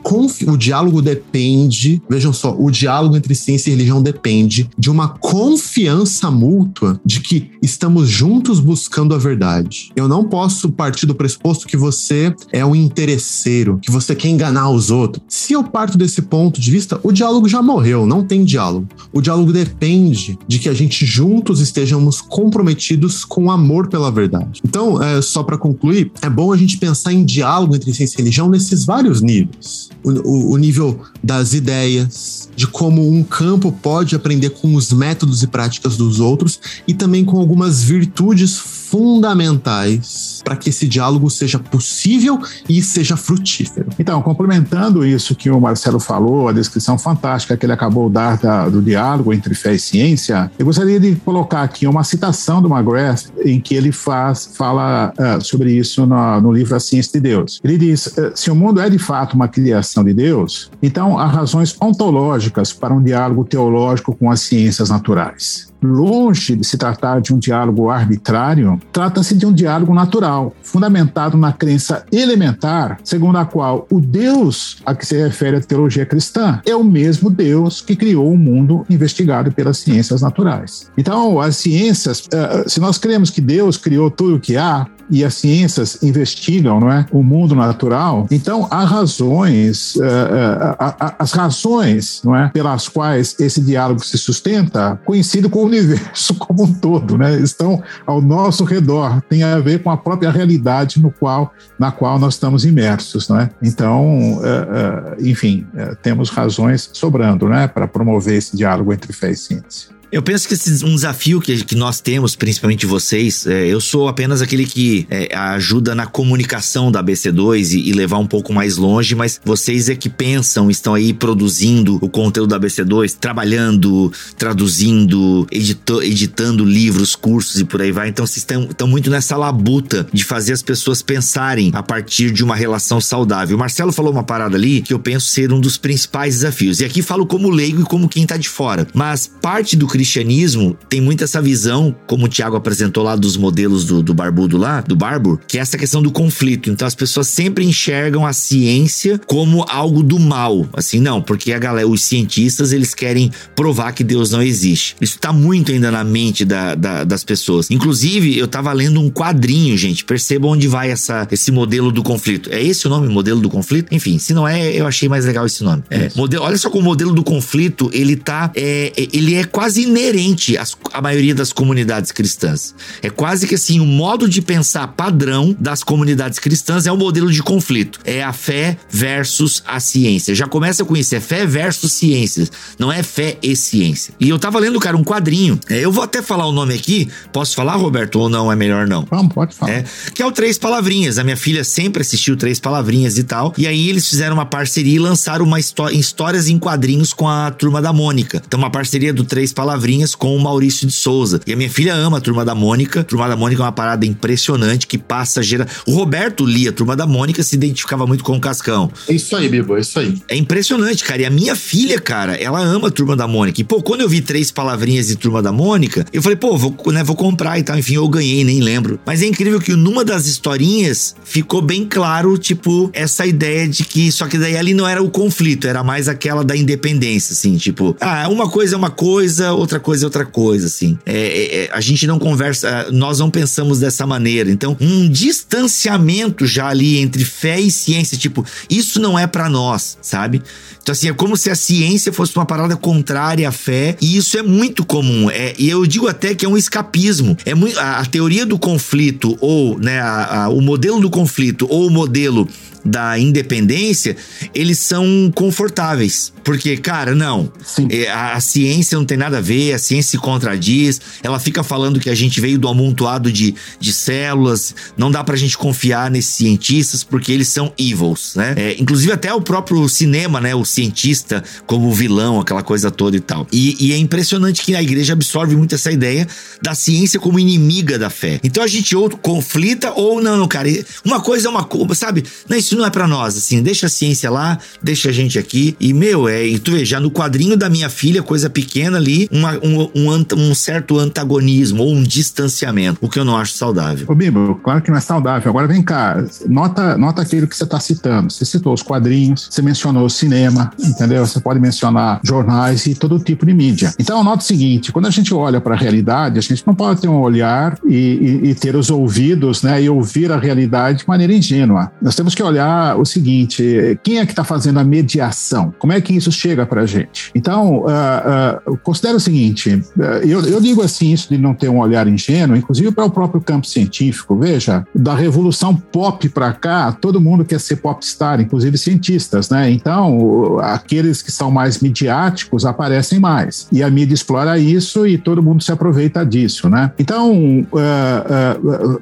o diálogo depende, vejam só, o diálogo entre ciência e religião depende de uma confiança mútua de que estamos juntos buscando a verdade. Eu não posso partir do pressuposto que você é um interesseiro, que você quer enganar os outros. Se eu parto desse ponto de vista, o diálogo já morreu, não tem diálogo. O diálogo depende de que a gente juntos estejamos comprometidos com o amor pela verdade. Então, é, só para concluir, é bom a gente pensar em diálogo entre ciência e religião nesses vários níveis. O, o, o, nível das ideias, de como um campo pode aprender com os métodos e práticas dos outros e também com algumas virtudes fundamentais para que esse diálogo seja possível e seja frutífero. Então, complementando isso que o Marcelo falou, a descrição fantástica que ele acabou de dar da, do diálogo entre fé e ciência, eu gostaria de colocar aqui uma citação do McGrath em que ele faz, fala uh, sobre isso no, no livro A Ciência de Deus. Ele diz: uh, se o mundo é de fato uma criação de Deus, então há razões ontológicas para um diálogo teológico com as ciências naturais longe de se tratar de um diálogo arbitrário, trata-se de um diálogo natural, fundamentado na crença elementar, segundo a qual o Deus a que se refere a teologia cristã é o mesmo Deus que criou o mundo investigado pelas ciências naturais. Então, as ciências, eh, se nós cremos que Deus criou tudo o que há, e as ciências investigam não é, o mundo natural, então há razões, uh, uh, as razões não é, pelas quais esse diálogo se sustenta coincide com o universo como um todo, né, estão ao nosso redor, tem a ver com a própria realidade no qual, na qual nós estamos imersos. Não é? Então, uh, enfim, temos razões sobrando né, para promover esse diálogo entre fé e ciência. Eu penso que esse, um desafio que, que nós temos, principalmente vocês, é, eu sou apenas aquele que é, ajuda na comunicação da BC2 e, e, levar um pouco mais longe, mas vocês é que pensam, estão aí produzindo o conteúdo da BC2, trabalhando, traduzindo, edito, editando livros, cursos e por aí vai. Então vocês estão, estão muito nessa labuta de fazer as pessoas pensarem a partir de uma relação saudável. O Marcelo falou uma parada ali que eu penso ser um dos principais desafios. E aqui falo como leigo e como quem tá de fora. Mas parte do cristianismo tem muito essa visão, como o Tiago apresentou lá dos modelos do, do barbudo lá, do barbo, que é essa questão do conflito. Então as pessoas sempre enxergam a ciência como algo do mal. Assim, não, porque a galera, os cientistas, eles querem provar que Deus não existe. Isso tá muito ainda na mente da, da, das pessoas. Inclusive, eu tava lendo um quadrinho, gente. Perceba onde vai essa, esse modelo do conflito. É esse o nome, modelo do conflito? Enfim, se não é, eu achei mais legal esse nome. É, modelo, olha só como o modelo do conflito, ele tá. É, ele é quase inerente às, à maioria das comunidades cristãs. É quase que assim, o modo de pensar padrão das comunidades cristãs é o modelo de conflito. É a fé versus a ciência. Já começa com isso, é fé versus ciências. Não é fé e ciência. E eu tava lendo, cara, um quadrinho. É, eu vou até falar o nome aqui. Posso falar, Roberto, ou não? É melhor não? Vamos, pode falar. É, que é o Três Palavrinhas. A minha filha sempre assistiu Três Palavrinhas e tal. E aí eles fizeram uma parceria e lançaram uma história, histórias em quadrinhos com a Turma da Mônica. Então, uma parceria do Três Palavrinhas com o Maurício de Souza. E a minha filha ama a Turma da Mônica. A Turma da Mônica é uma parada impressionante que passa gera. O Roberto lia a Turma da Mônica, se identificava muito com o Cascão. É isso aí, Bibo, é isso aí. É impressionante, cara. E a minha filha, cara, ela ama a Turma da Mônica. E, pô, quando eu vi Três Palavrinhas de Turma da Mônica, eu falei, pô, vou, né, vou comprar e tal. Enfim, eu ganhei, nem lembro. Mas é incrível que numa das historinhas ficou bem claro, tipo, essa ideia de que. Só que daí ali não era o conflito, era mais aquela da independência, assim, tipo, ah, uma coisa é uma coisa, outra coisa é outra coisa, assim. É, é, é a gente não conversa, nós não pensamos dessa maneira. Então, um distanciamento já ali entre fé e ciência, tipo, isso não é para nós, sabe? Então, assim, é como se a ciência fosse uma parada contrária à fé, e isso é muito comum. É, e eu digo até que é um escapismo. É muito, a, a teoria do conflito, ou né, a, a, o modelo do conflito, ou o modelo da independência, eles são confortáveis. Porque, cara, não. É, a, a, ciência não tem nada a ver, a ciência se contradiz, ela fica falando que a gente veio do amontoado de, de células, não dá pra gente confiar nesses cientistas porque eles são evils, né? É, inclusive até o próprio cinema, né? O cientista como vilão, aquela coisa toda e tal. E, e é impressionante que a igreja absorve muito essa ideia da ciência como inimiga da fé. Então a gente ou conflita ou não, cara. Uma coisa é uma coisa, sabe? Não, isso não é para nós, assim. Deixa a ciência lá, deixa a gente aqui. E, meu, é, e tu vê, já no quadrinho da minha filha, coisa pequena ali, uma, um, um, um, certo antagonismo ou um distanciamento, o que eu não acho saudável. Ô, Bibo, claro que não é saudável. Agora vem cá, nota, nota aquilo que você está citando. Você citou os quadrinhos, você mencionou o cinema, entendeu? Você pode mencionar jornais e todo tipo de mídia. Então, nota o seguinte: quando a gente olha para a realidade, a gente não pode ter um olhar e, e, e ter os ouvidos, né, e ouvir a realidade de maneira ingênua. Nós temos que olhar o seguinte: quem é que está fazendo a mediação? Como é que isso chega para a gente? Então, uh, uh, o seguinte: uh, eu, eu digo assim, isso de não ter um olhar ingênuo, inclusive para o próprio campo científico. Veja, da revolução pop para cá, todo mundo quer ser popstar, inclusive cientistas, né? Então, aqueles que são mais midiáticos aparecem mais. E a mídia explora isso e todo mundo se aproveita disso, né? Então,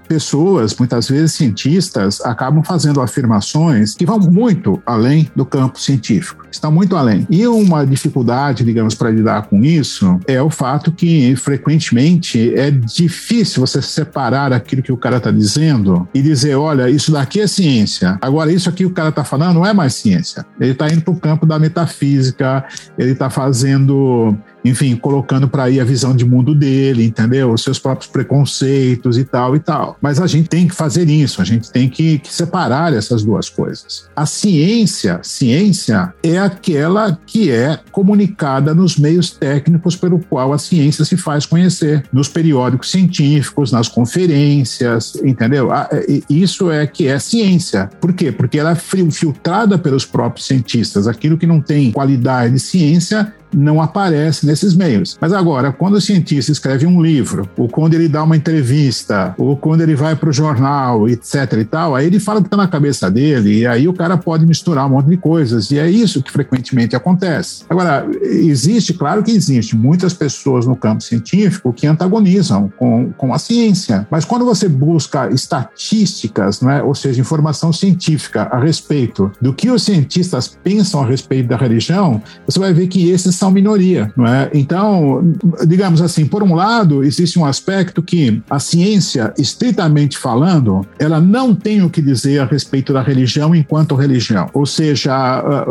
pessoas, muitas vezes cientistas, acabam fazendo afirmações que vão muito além do campo científico está muito além. E uma dificuldade, digamos, para lidar com isso é o fato que, frequentemente, é difícil você separar aquilo que o cara está dizendo e dizer: olha, isso daqui é ciência. Agora, isso aqui o cara está falando não é mais ciência. Ele está indo para o campo da metafísica, ele está fazendo enfim, colocando para aí a visão de mundo dele, entendeu? Os seus próprios preconceitos e tal e tal. Mas a gente tem que fazer isso, a gente tem que, que separar essas duas coisas. A ciência, ciência é aquela que é comunicada nos meios técnicos pelo qual a ciência se faz conhecer, nos periódicos científicos, nas conferências, entendeu? Isso é que é ciência. Por quê? Porque ela é filtrada pelos próprios cientistas. Aquilo que não tem qualidade de ciência não aparece nesses meios. Mas agora, quando o cientista escreve um livro, ou quando ele dá uma entrevista, ou quando ele vai para o jornal, etc e tal, aí ele fala o que está na cabeça dele, e aí o cara pode misturar um monte de coisas, e é isso que frequentemente acontece. Agora, existe, claro que existe, muitas pessoas no campo científico que antagonizam com, com a ciência, mas quando você busca estatísticas, né, ou seja, informação científica a respeito do que os cientistas pensam a respeito da religião, você vai ver que esses são minoria, não é? Então, digamos assim, por um lado, existe um aspecto que a ciência, estritamente falando, ela não tem o que dizer a respeito da religião enquanto religião. Ou seja, a,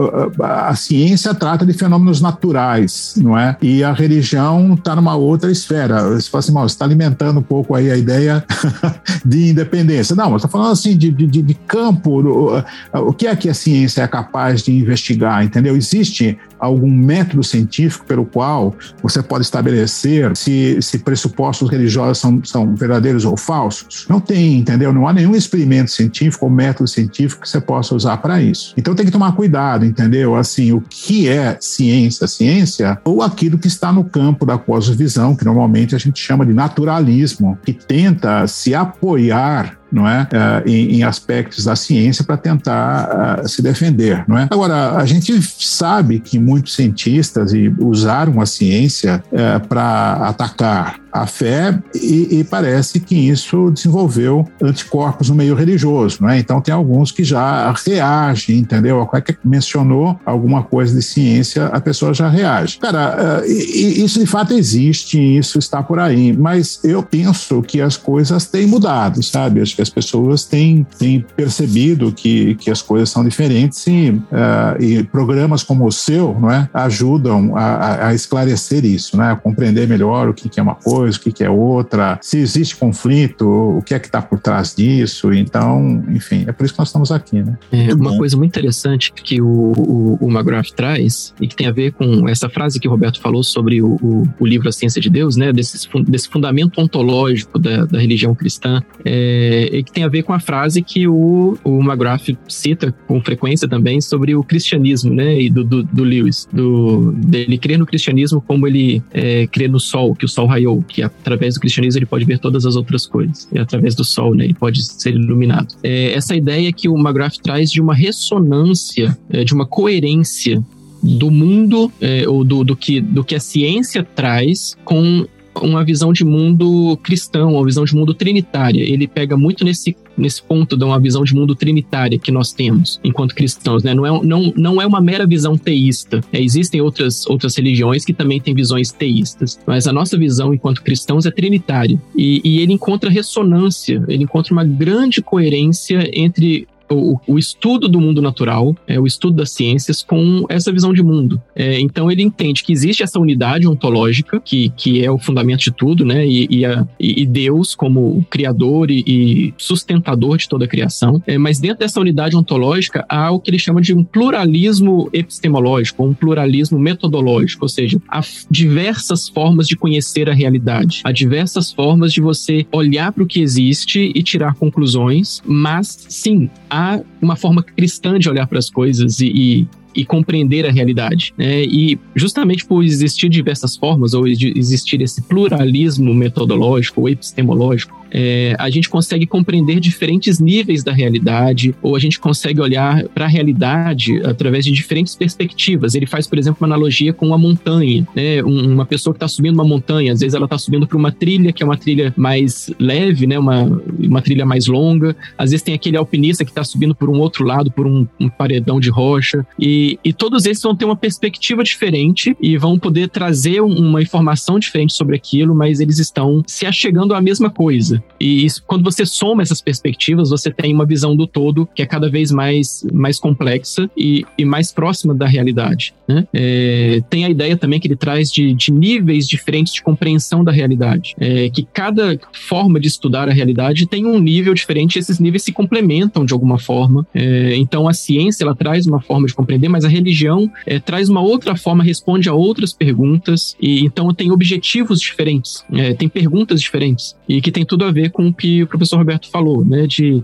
a, a ciência trata de fenômenos naturais, não é? E a religião está numa outra esfera. Você fala assim, você está alimentando um pouco aí a ideia de independência. Não, você está falando assim de, de, de campo, o, o que é que a ciência é capaz de investigar, entendeu? Existe algum método científico científico pelo qual você pode estabelecer se, se pressupostos religiosos são, são verdadeiros ou falsos. Não tem, entendeu? Não há nenhum experimento científico ou método científico que você possa usar para isso. Então tem que tomar cuidado, entendeu? Assim, o que é ciência? Ciência ou aquilo que está no campo da cosmovisão, que normalmente a gente chama de naturalismo, que tenta se apoiar não é, uh, em, em, aspectos da ciência para tentar uh, se defender, não é? Agora a gente sabe que muitos cientistas usaram a ciência eh, para atacar a fé e, e, parece que isso desenvolveu anticorpos no meio religioso, né? Então tem alguns que já reagem, entendeu? A que mencionou alguma coisa de ciência, a pessoa já reage. Cara, isso de fato existe, isso está por aí, mas eu penso que as coisas têm mudado, sabe? que as pessoas têm, têm percebido que, que as coisas são diferentes e, uh, e programas como o seu não é, ajudam a, a esclarecer isso, né, a compreender melhor o que, que é uma coisa, o que, que é outra, se existe conflito, o que é que está por trás disso. Então, enfim, é por isso que nós estamos aqui. Né? É, uma coisa muito interessante que o, o, o McGrath traz e que tem a ver com essa frase que o Roberto falou sobre o, o, o livro A Ciência de Deus, né, desse, desse fundamento ontológico da, da religião cristã, é, e que tem a ver com a frase que o, o McGrath cita com frequência também sobre o cristianismo, né? E do, do, do Lewis, do, dele crer no cristianismo como ele é, crê no sol, que o sol raiou, que através do cristianismo ele pode ver todas as outras coisas, e através do sol, né? Ele pode ser iluminado. É, essa ideia que o McGrath traz de uma ressonância, é, de uma coerência do mundo é, ou do, do, que, do que a ciência traz com uma visão de mundo cristão, uma visão de mundo trinitária. Ele pega muito nesse, nesse ponto de uma visão de mundo trinitária que nós temos enquanto cristãos. Né? Não, é, não, não é uma mera visão teísta. É, existem outras, outras religiões que também têm visões teístas, mas a nossa visão enquanto cristãos é trinitária. E, e ele encontra ressonância, ele encontra uma grande coerência entre o, o, estudo do mundo natural, é, o estudo das ciências, com essa visão de mundo. É, então ele entende que existe essa unidade ontológica, que, que é o fundamento de tudo, né? E, e, a, e Deus como criador e, e, sustentador de toda a criação. É, mas dentro dessa unidade ontológica há o que ele chama de um pluralismo epistemológico, um pluralismo metodológico, ou seja, há diversas formas de conhecer a realidade, há diversas formas de você olhar para o que existe e tirar conclusões, mas sim, há há uma forma cristã de olhar para as coisas e, e e compreender a realidade. Né? E justamente por existir diversas formas, ou existir esse pluralismo metodológico ou epistemológico, é, a gente consegue compreender diferentes níveis da realidade, ou a gente consegue olhar para a realidade através de diferentes perspectivas. Ele faz, por exemplo, uma analogia com uma montanha. Né? Uma pessoa que está subindo uma montanha, às vezes ela está subindo para uma trilha que é uma trilha mais leve, né? uma, uma trilha mais longa. Às vezes tem aquele alpinista que está subindo por um outro lado, por um, um paredão de rocha. E, e todos esses vão ter uma perspectiva diferente e vão poder trazer uma informação diferente sobre aquilo, mas eles estão se achegando à mesma coisa. E isso, quando você soma essas perspectivas, você tem uma visão do todo que é cada vez mais, mais complexa e, e mais próxima da realidade. Né? É, tem a ideia também que ele traz de, de níveis diferentes de compreensão da realidade. É, que cada forma de estudar a realidade tem um nível diferente e esses níveis se complementam de alguma forma. É, então a ciência ela traz uma forma de compreender, mas a religião é, traz uma outra forma, responde a outras perguntas e então tem objetivos diferentes, é, tem perguntas diferentes e que tem tudo a ver com o que o professor Roberto falou, né? De,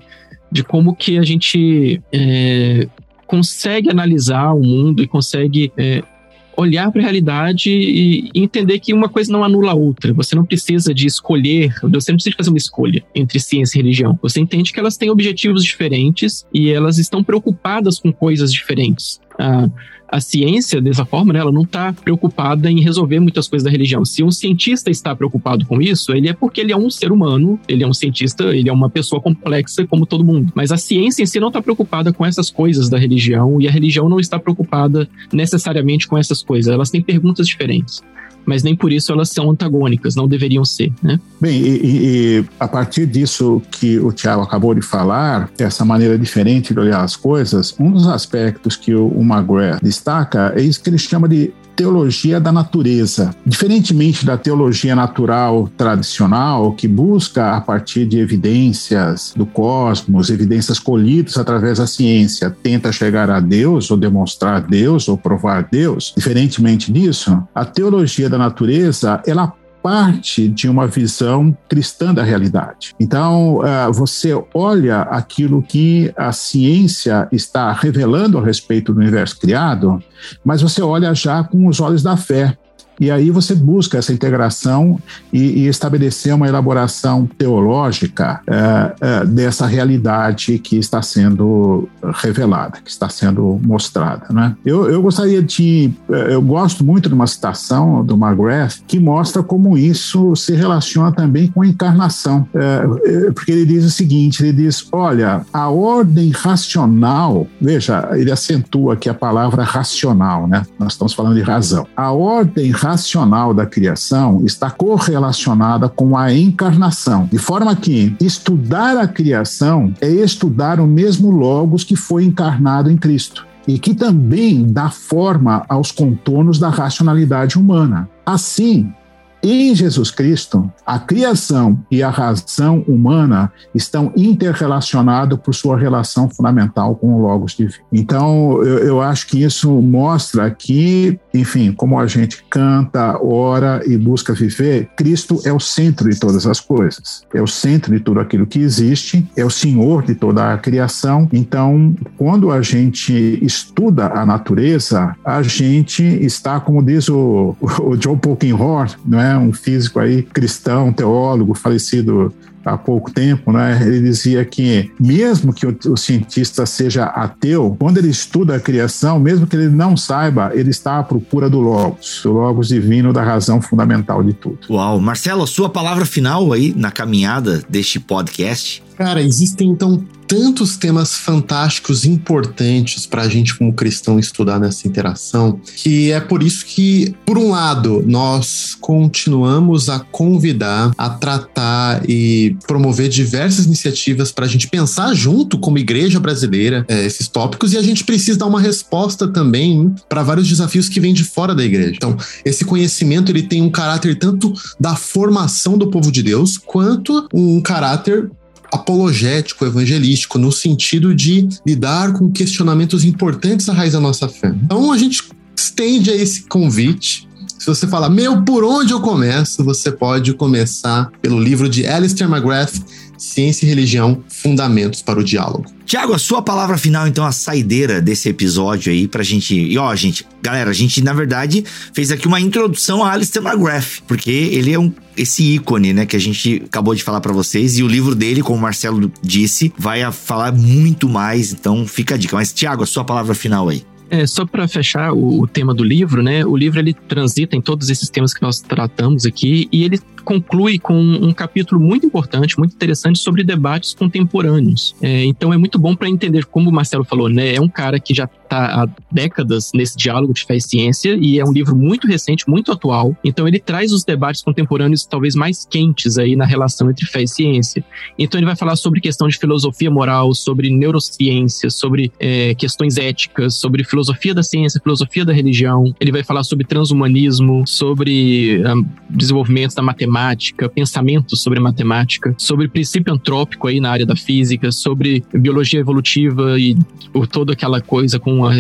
de como que a gente é, consegue analisar o mundo e consegue olhar para a realidade e entender que uma coisa não anula a outra. Você não precisa de escolher, você não precisa fazer uma escolha entre ciência e religião. Você entende que elas têm objetivos diferentes e elas estão preocupadas com coisas diferentes. Ah, a ciência, dessa forma, né, ela não está preocupada em resolver muitas coisas da religião. Se um cientista está preocupado com isso, ele é porque ele é um ser humano, ele é um cientista, ele é uma pessoa complexa como todo mundo. Mas a ciência em si não está preocupada com essas coisas da religião e a religião não está preocupada necessariamente com essas coisas. Elas têm perguntas diferentes mas nem por isso elas são antagônicas, não deveriam ser. Né? Bem, e, e, a partir disso que o Tiago acabou de falar, essa maneira diferente de olhar as coisas, um dos aspectos que o, o McGrath destaca é isso que ele chama de teologia da natureza. Diferentemente da teologia natural tradicional, que busca, a partir de evidências do cosmos, evidências colhidas através da ciência, tenta chegar a Deus, ou demonstrar Deus, ou provar Deus, diferentemente disso, a teologia da natureza, ela parte de uma visão cristã da realidade. Então, uh, você olha aquilo que a ciência está revelando a respeito do universo criado, mas você olha já com os olhos da fé. E aí você busca essa integração e, e estabelecer uma elaboração teológica é, é, dessa realidade que está sendo revelada, que está sendo mostrada. Né? Eu, eu gostaria de. É, eu gosto muito de uma citação do McGrath que mostra como isso se relaciona também com a encarnação. Porque ele diz o seguinte: ele diz, olha, a ordem racional, veja, ele acentua aqui a palavra racional, né? Nós estamos falando de razão. A ordem racional da criação está correlacionada com a encarnação, de forma que estudar a criação é estudar o mesmo Logos que foi encarnado em Cristo e que também dá forma aos contornos da racionalidade humana. Assim, em Jesus Cristo, a criação e a razão humana estão interrelacionadas por sua relação fundamental com o Logos divino. Então, eu, eu acho que isso mostra que, enfim, como a gente canta, ora e busca viver, Cristo é o centro de todas as coisas, é o centro de tudo aquilo que existe, é o Senhor de toda a criação. Então, quando a gente estuda a natureza, a gente está, como diz o, o Joe Polkinghorne, não é? Um físico aí cristão, teólogo, falecido há pouco tempo, né, ele dizia que mesmo que o, o, cientista seja ateu, quando ele estuda a criação, mesmo que ele não saiba, ele está à procura do Logos, do Logos divino, da razão fundamental de tudo. Uau, Marcelo, sua palavra final aí na caminhada deste podcast? Cara, existem então tantos temas fantásticos, importantes para a gente, como cristão, estudar nessa interação, que é por isso que, por um lado, nós continuamos a convidar, a tratar e promover diversas iniciativas para a gente pensar junto, como igreja brasileira, é, esses tópicos, e a gente precisa dar uma resposta também para vários desafios que vêm de fora da igreja. Então, esse conhecimento ele tem um caráter tanto da formação do povo de Deus, quanto um caráter apologético, evangelístico, no sentido de lidar com questionamentos importantes à raiz da nossa fé. Então a gente estende a esse convite. Se você fala, meu, por onde eu começo? Você pode começar pelo livro de Alistair McGrath, Ciência e Religião, Fundamentos para o Diálogo. Tiago, a sua palavra final, então, a saideira desse episódio aí pra gente. E ó, gente, galera, a gente, na verdade, fez aqui uma introdução a Alistair McGrath, porque ele é um, esse ícone, né, que a gente acabou de falar para vocês. E o livro dele, como o Marcelo disse, vai falar muito mais, então fica a dica. Mas, Tiago, a sua palavra final aí. É, só para fechar o, o, tema do livro, né? O livro ele transita em todos esses temas que nós tratamos aqui e ele conclui com um capítulo muito importante, muito interessante sobre debates contemporâneos. É, então é muito bom para entender, como o Marcelo falou, né? É um cara que já está há décadas nesse diálogo de fé e ciência e é um livro muito recente, muito atual. Então ele traz os debates contemporâneos talvez mais quentes aí na relação entre fé e ciência. Então ele vai falar sobre questão de filosofia moral, sobre neurociência, sobre é, questões éticas, sobre filosofia da ciência, filosofia da religião. Ele vai falar sobre transhumanismo, sobre um, desenvolvimento da matemática, pensamentos sobre matemática, sobre princípio antrópico aí na área da física, sobre biologia evolutiva e toda aquela coisa com a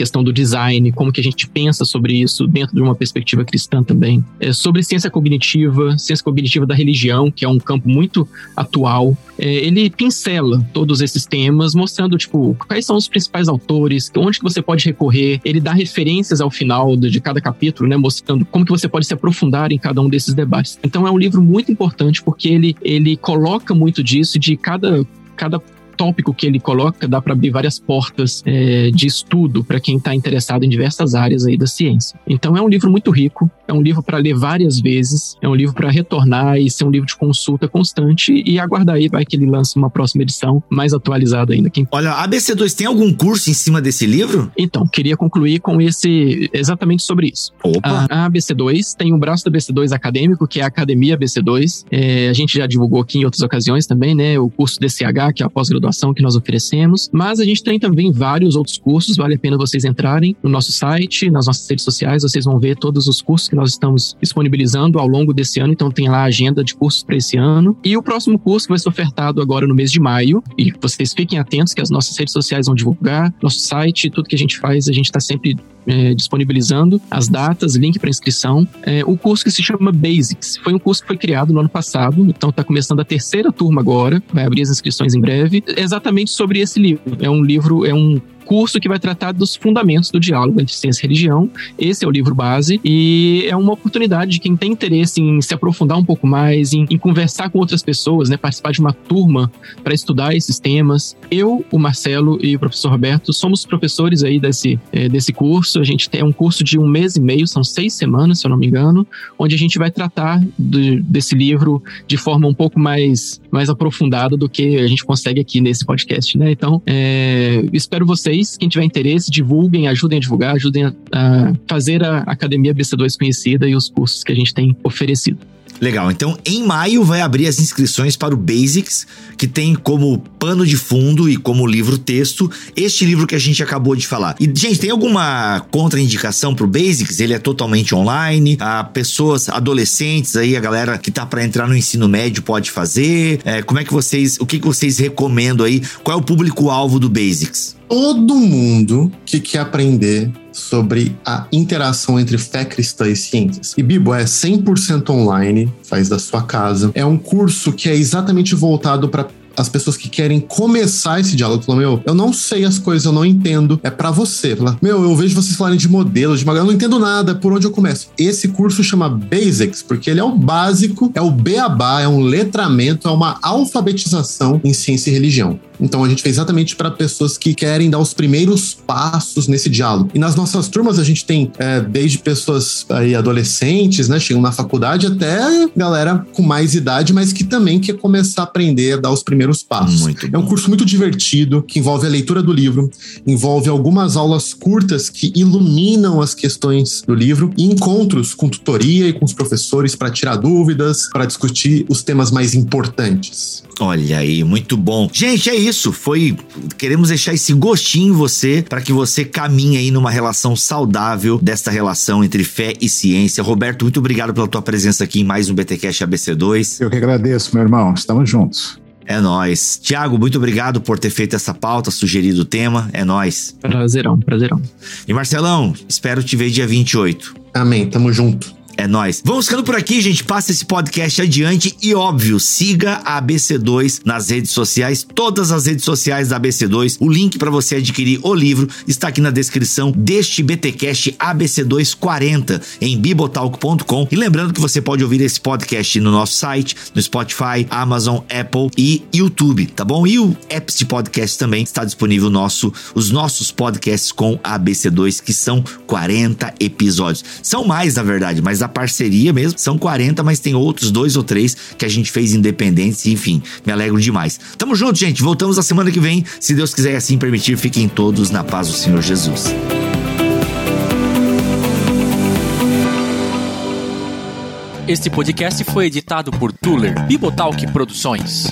questão do design, como que a gente pensa sobre isso dentro de uma perspectiva cristã também. É sobre ciência cognitiva, ciência cognitiva da religião, que é um campo muito atual. É, ele pincela todos esses temas, mostrando, tipo, quais são os principais autores, onde que você pode recorrer. Ele dá referências ao final de, cada capítulo, né, mostrando como que você pode se aprofundar em cada um desses debates. Então é um livro muito importante porque ele, ele coloca muito disso de cada cada tópico que ele coloca dá para abrir várias portas é, de estudo para quem está interessado em diversas áreas aí da ciência. Então é um livro muito rico, é um livro para ler várias vezes, é um livro para retornar e ser um livro de consulta constante e aguardar aí vai que ele lance uma próxima edição mais atualizada ainda. Quem... Olha, a ABC2 tem algum curso em cima desse livro? Então, queria concluir com esse exatamente sobre isso. Opa. A, a ABC2 tem um braço da ABC2 acadêmico, que é a Academia ABC2. É, a gente já divulgou aqui em outras ocasiões também, né? O curso DCH, que é a pós-graduação formação que nós oferecemos, mas a gente tem também vários outros cursos, vale a pena vocês entrarem no nosso site, nas nossas redes sociais, vocês vão ver todos os cursos que nós estamos disponibilizando ao longo desse ano, então tem lá a agenda de cursos para esse ano. E o próximo curso vai ser ofertado agora no mês de maio, e vocês fiquem atentos que as nossas redes sociais vão divulgar, nosso site, tudo que a gente faz, a gente está sempre é, disponibilizando as datas, link para inscrição. É, o curso que se chama Basics foi um curso que foi criado no ano passado, então está começando a terceira turma agora, vai abrir as inscrições em breve, exatamente sobre esse livro. É um livro, é um curso que vai tratar dos fundamentos do diálogo entre ciência e religião. Esse é o livro base e é uma oportunidade de quem tem interesse em se aprofundar um pouco mais, em, em conversar com outras pessoas, né, participar de uma turma para estudar esses temas. Eu, o Marcelo e o professor Roberto somos professores aí desse, é, desse curso. A gente tem um curso de um mês e meio, são seis semanas, se eu não me engano, onde a gente vai tratar de, desse livro de forma um pouco mais, mais aprofundada do que a gente consegue aqui nesse podcast, né? Então, é, espero vocês quem tiver interesse, divulguem, ajudem a divulgar, ajudem a fazer a Academia BC2 conhecida e os cursos que a gente tem oferecido. Legal, então em maio vai abrir as inscrições para o Basics, que tem como pano de fundo e como livro-texto este livro que a gente acabou de falar. E, gente, tem alguma contraindicação para o Basics? Ele é totalmente online, a pessoas, adolescentes aí, a galera que tá para entrar no ensino médio pode fazer. É, como é que vocês, o que, que vocês recomendam aí? Qual é o público-alvo do Basics? Todo mundo que quer aprender sobre a interação entre fé cristã e ciências. E Bibo é 100% online, faz da sua casa. É um curso que é exatamente voltado para as pessoas que querem começar esse diálogo. Falam, meu, eu não sei as coisas, eu não entendo. É para você. Fala, meu, eu vejo vocês falarem de modelos, de eu não entendo nada, por onde eu começo? Esse curso chama Basics, porque ele é o básico, é o beabá, é um letramento, é uma alfabetização em ciência e religião. Então a gente fez exatamente para pessoas que querem dar os primeiros passos nesse diálogo. E nas nossas turmas a gente tem é, desde pessoas aí adolescentes, né, chegam na faculdade, até galera com mais idade, mas que também quer começar a aprender a dar os primeiros passos. Muito é um curso muito divertido, que envolve a leitura do livro, envolve algumas aulas curtas que iluminam as questões do livro e encontros com tutoria e com os professores para tirar dúvidas, para discutir os temas mais importantes. Olha aí, muito bom. Gente, é isso. Foi. Queremos deixar esse gostinho em você para que você caminhe aí numa relação saudável desta relação entre fé e ciência. Roberto, muito obrigado pela tua presença aqui em mais um BTcast ABC2. Eu que agradeço, meu irmão. Estamos juntos. É nós. Tiago, muito obrigado por ter feito essa pauta, sugerido o tema. É nós. Prazerão, prazerão. E Marcelão, espero te ver dia 28. Amém, tamo junto. É nós. Vamos ficando por aqui, gente. Passa esse podcast adiante e, óbvio, siga a ABC2 nas redes sociais, todas as redes sociais da ABC2. O link para você adquirir o livro está aqui na descrição deste BTcast ABC2 40 em bibotalk.com. E lembrando que você pode ouvir esse podcast no nosso site, no Spotify, Amazon, Apple e YouTube, tá bom? E o apps de podcast também está disponível nosso, os nossos podcasts com a ABC2 que são 40 episódios. São mais, na verdade, mas a parceria mesmo. São 40, mas tem outros dois ou três que a gente fez independentes, enfim, me alegro demais. Tamo junto, gente. Voltamos a semana que vem. Se Deus quiser assim permitir, fiquem todos na paz do Senhor Jesus. Este podcast foi editado por Tuller Bibotalk Produções.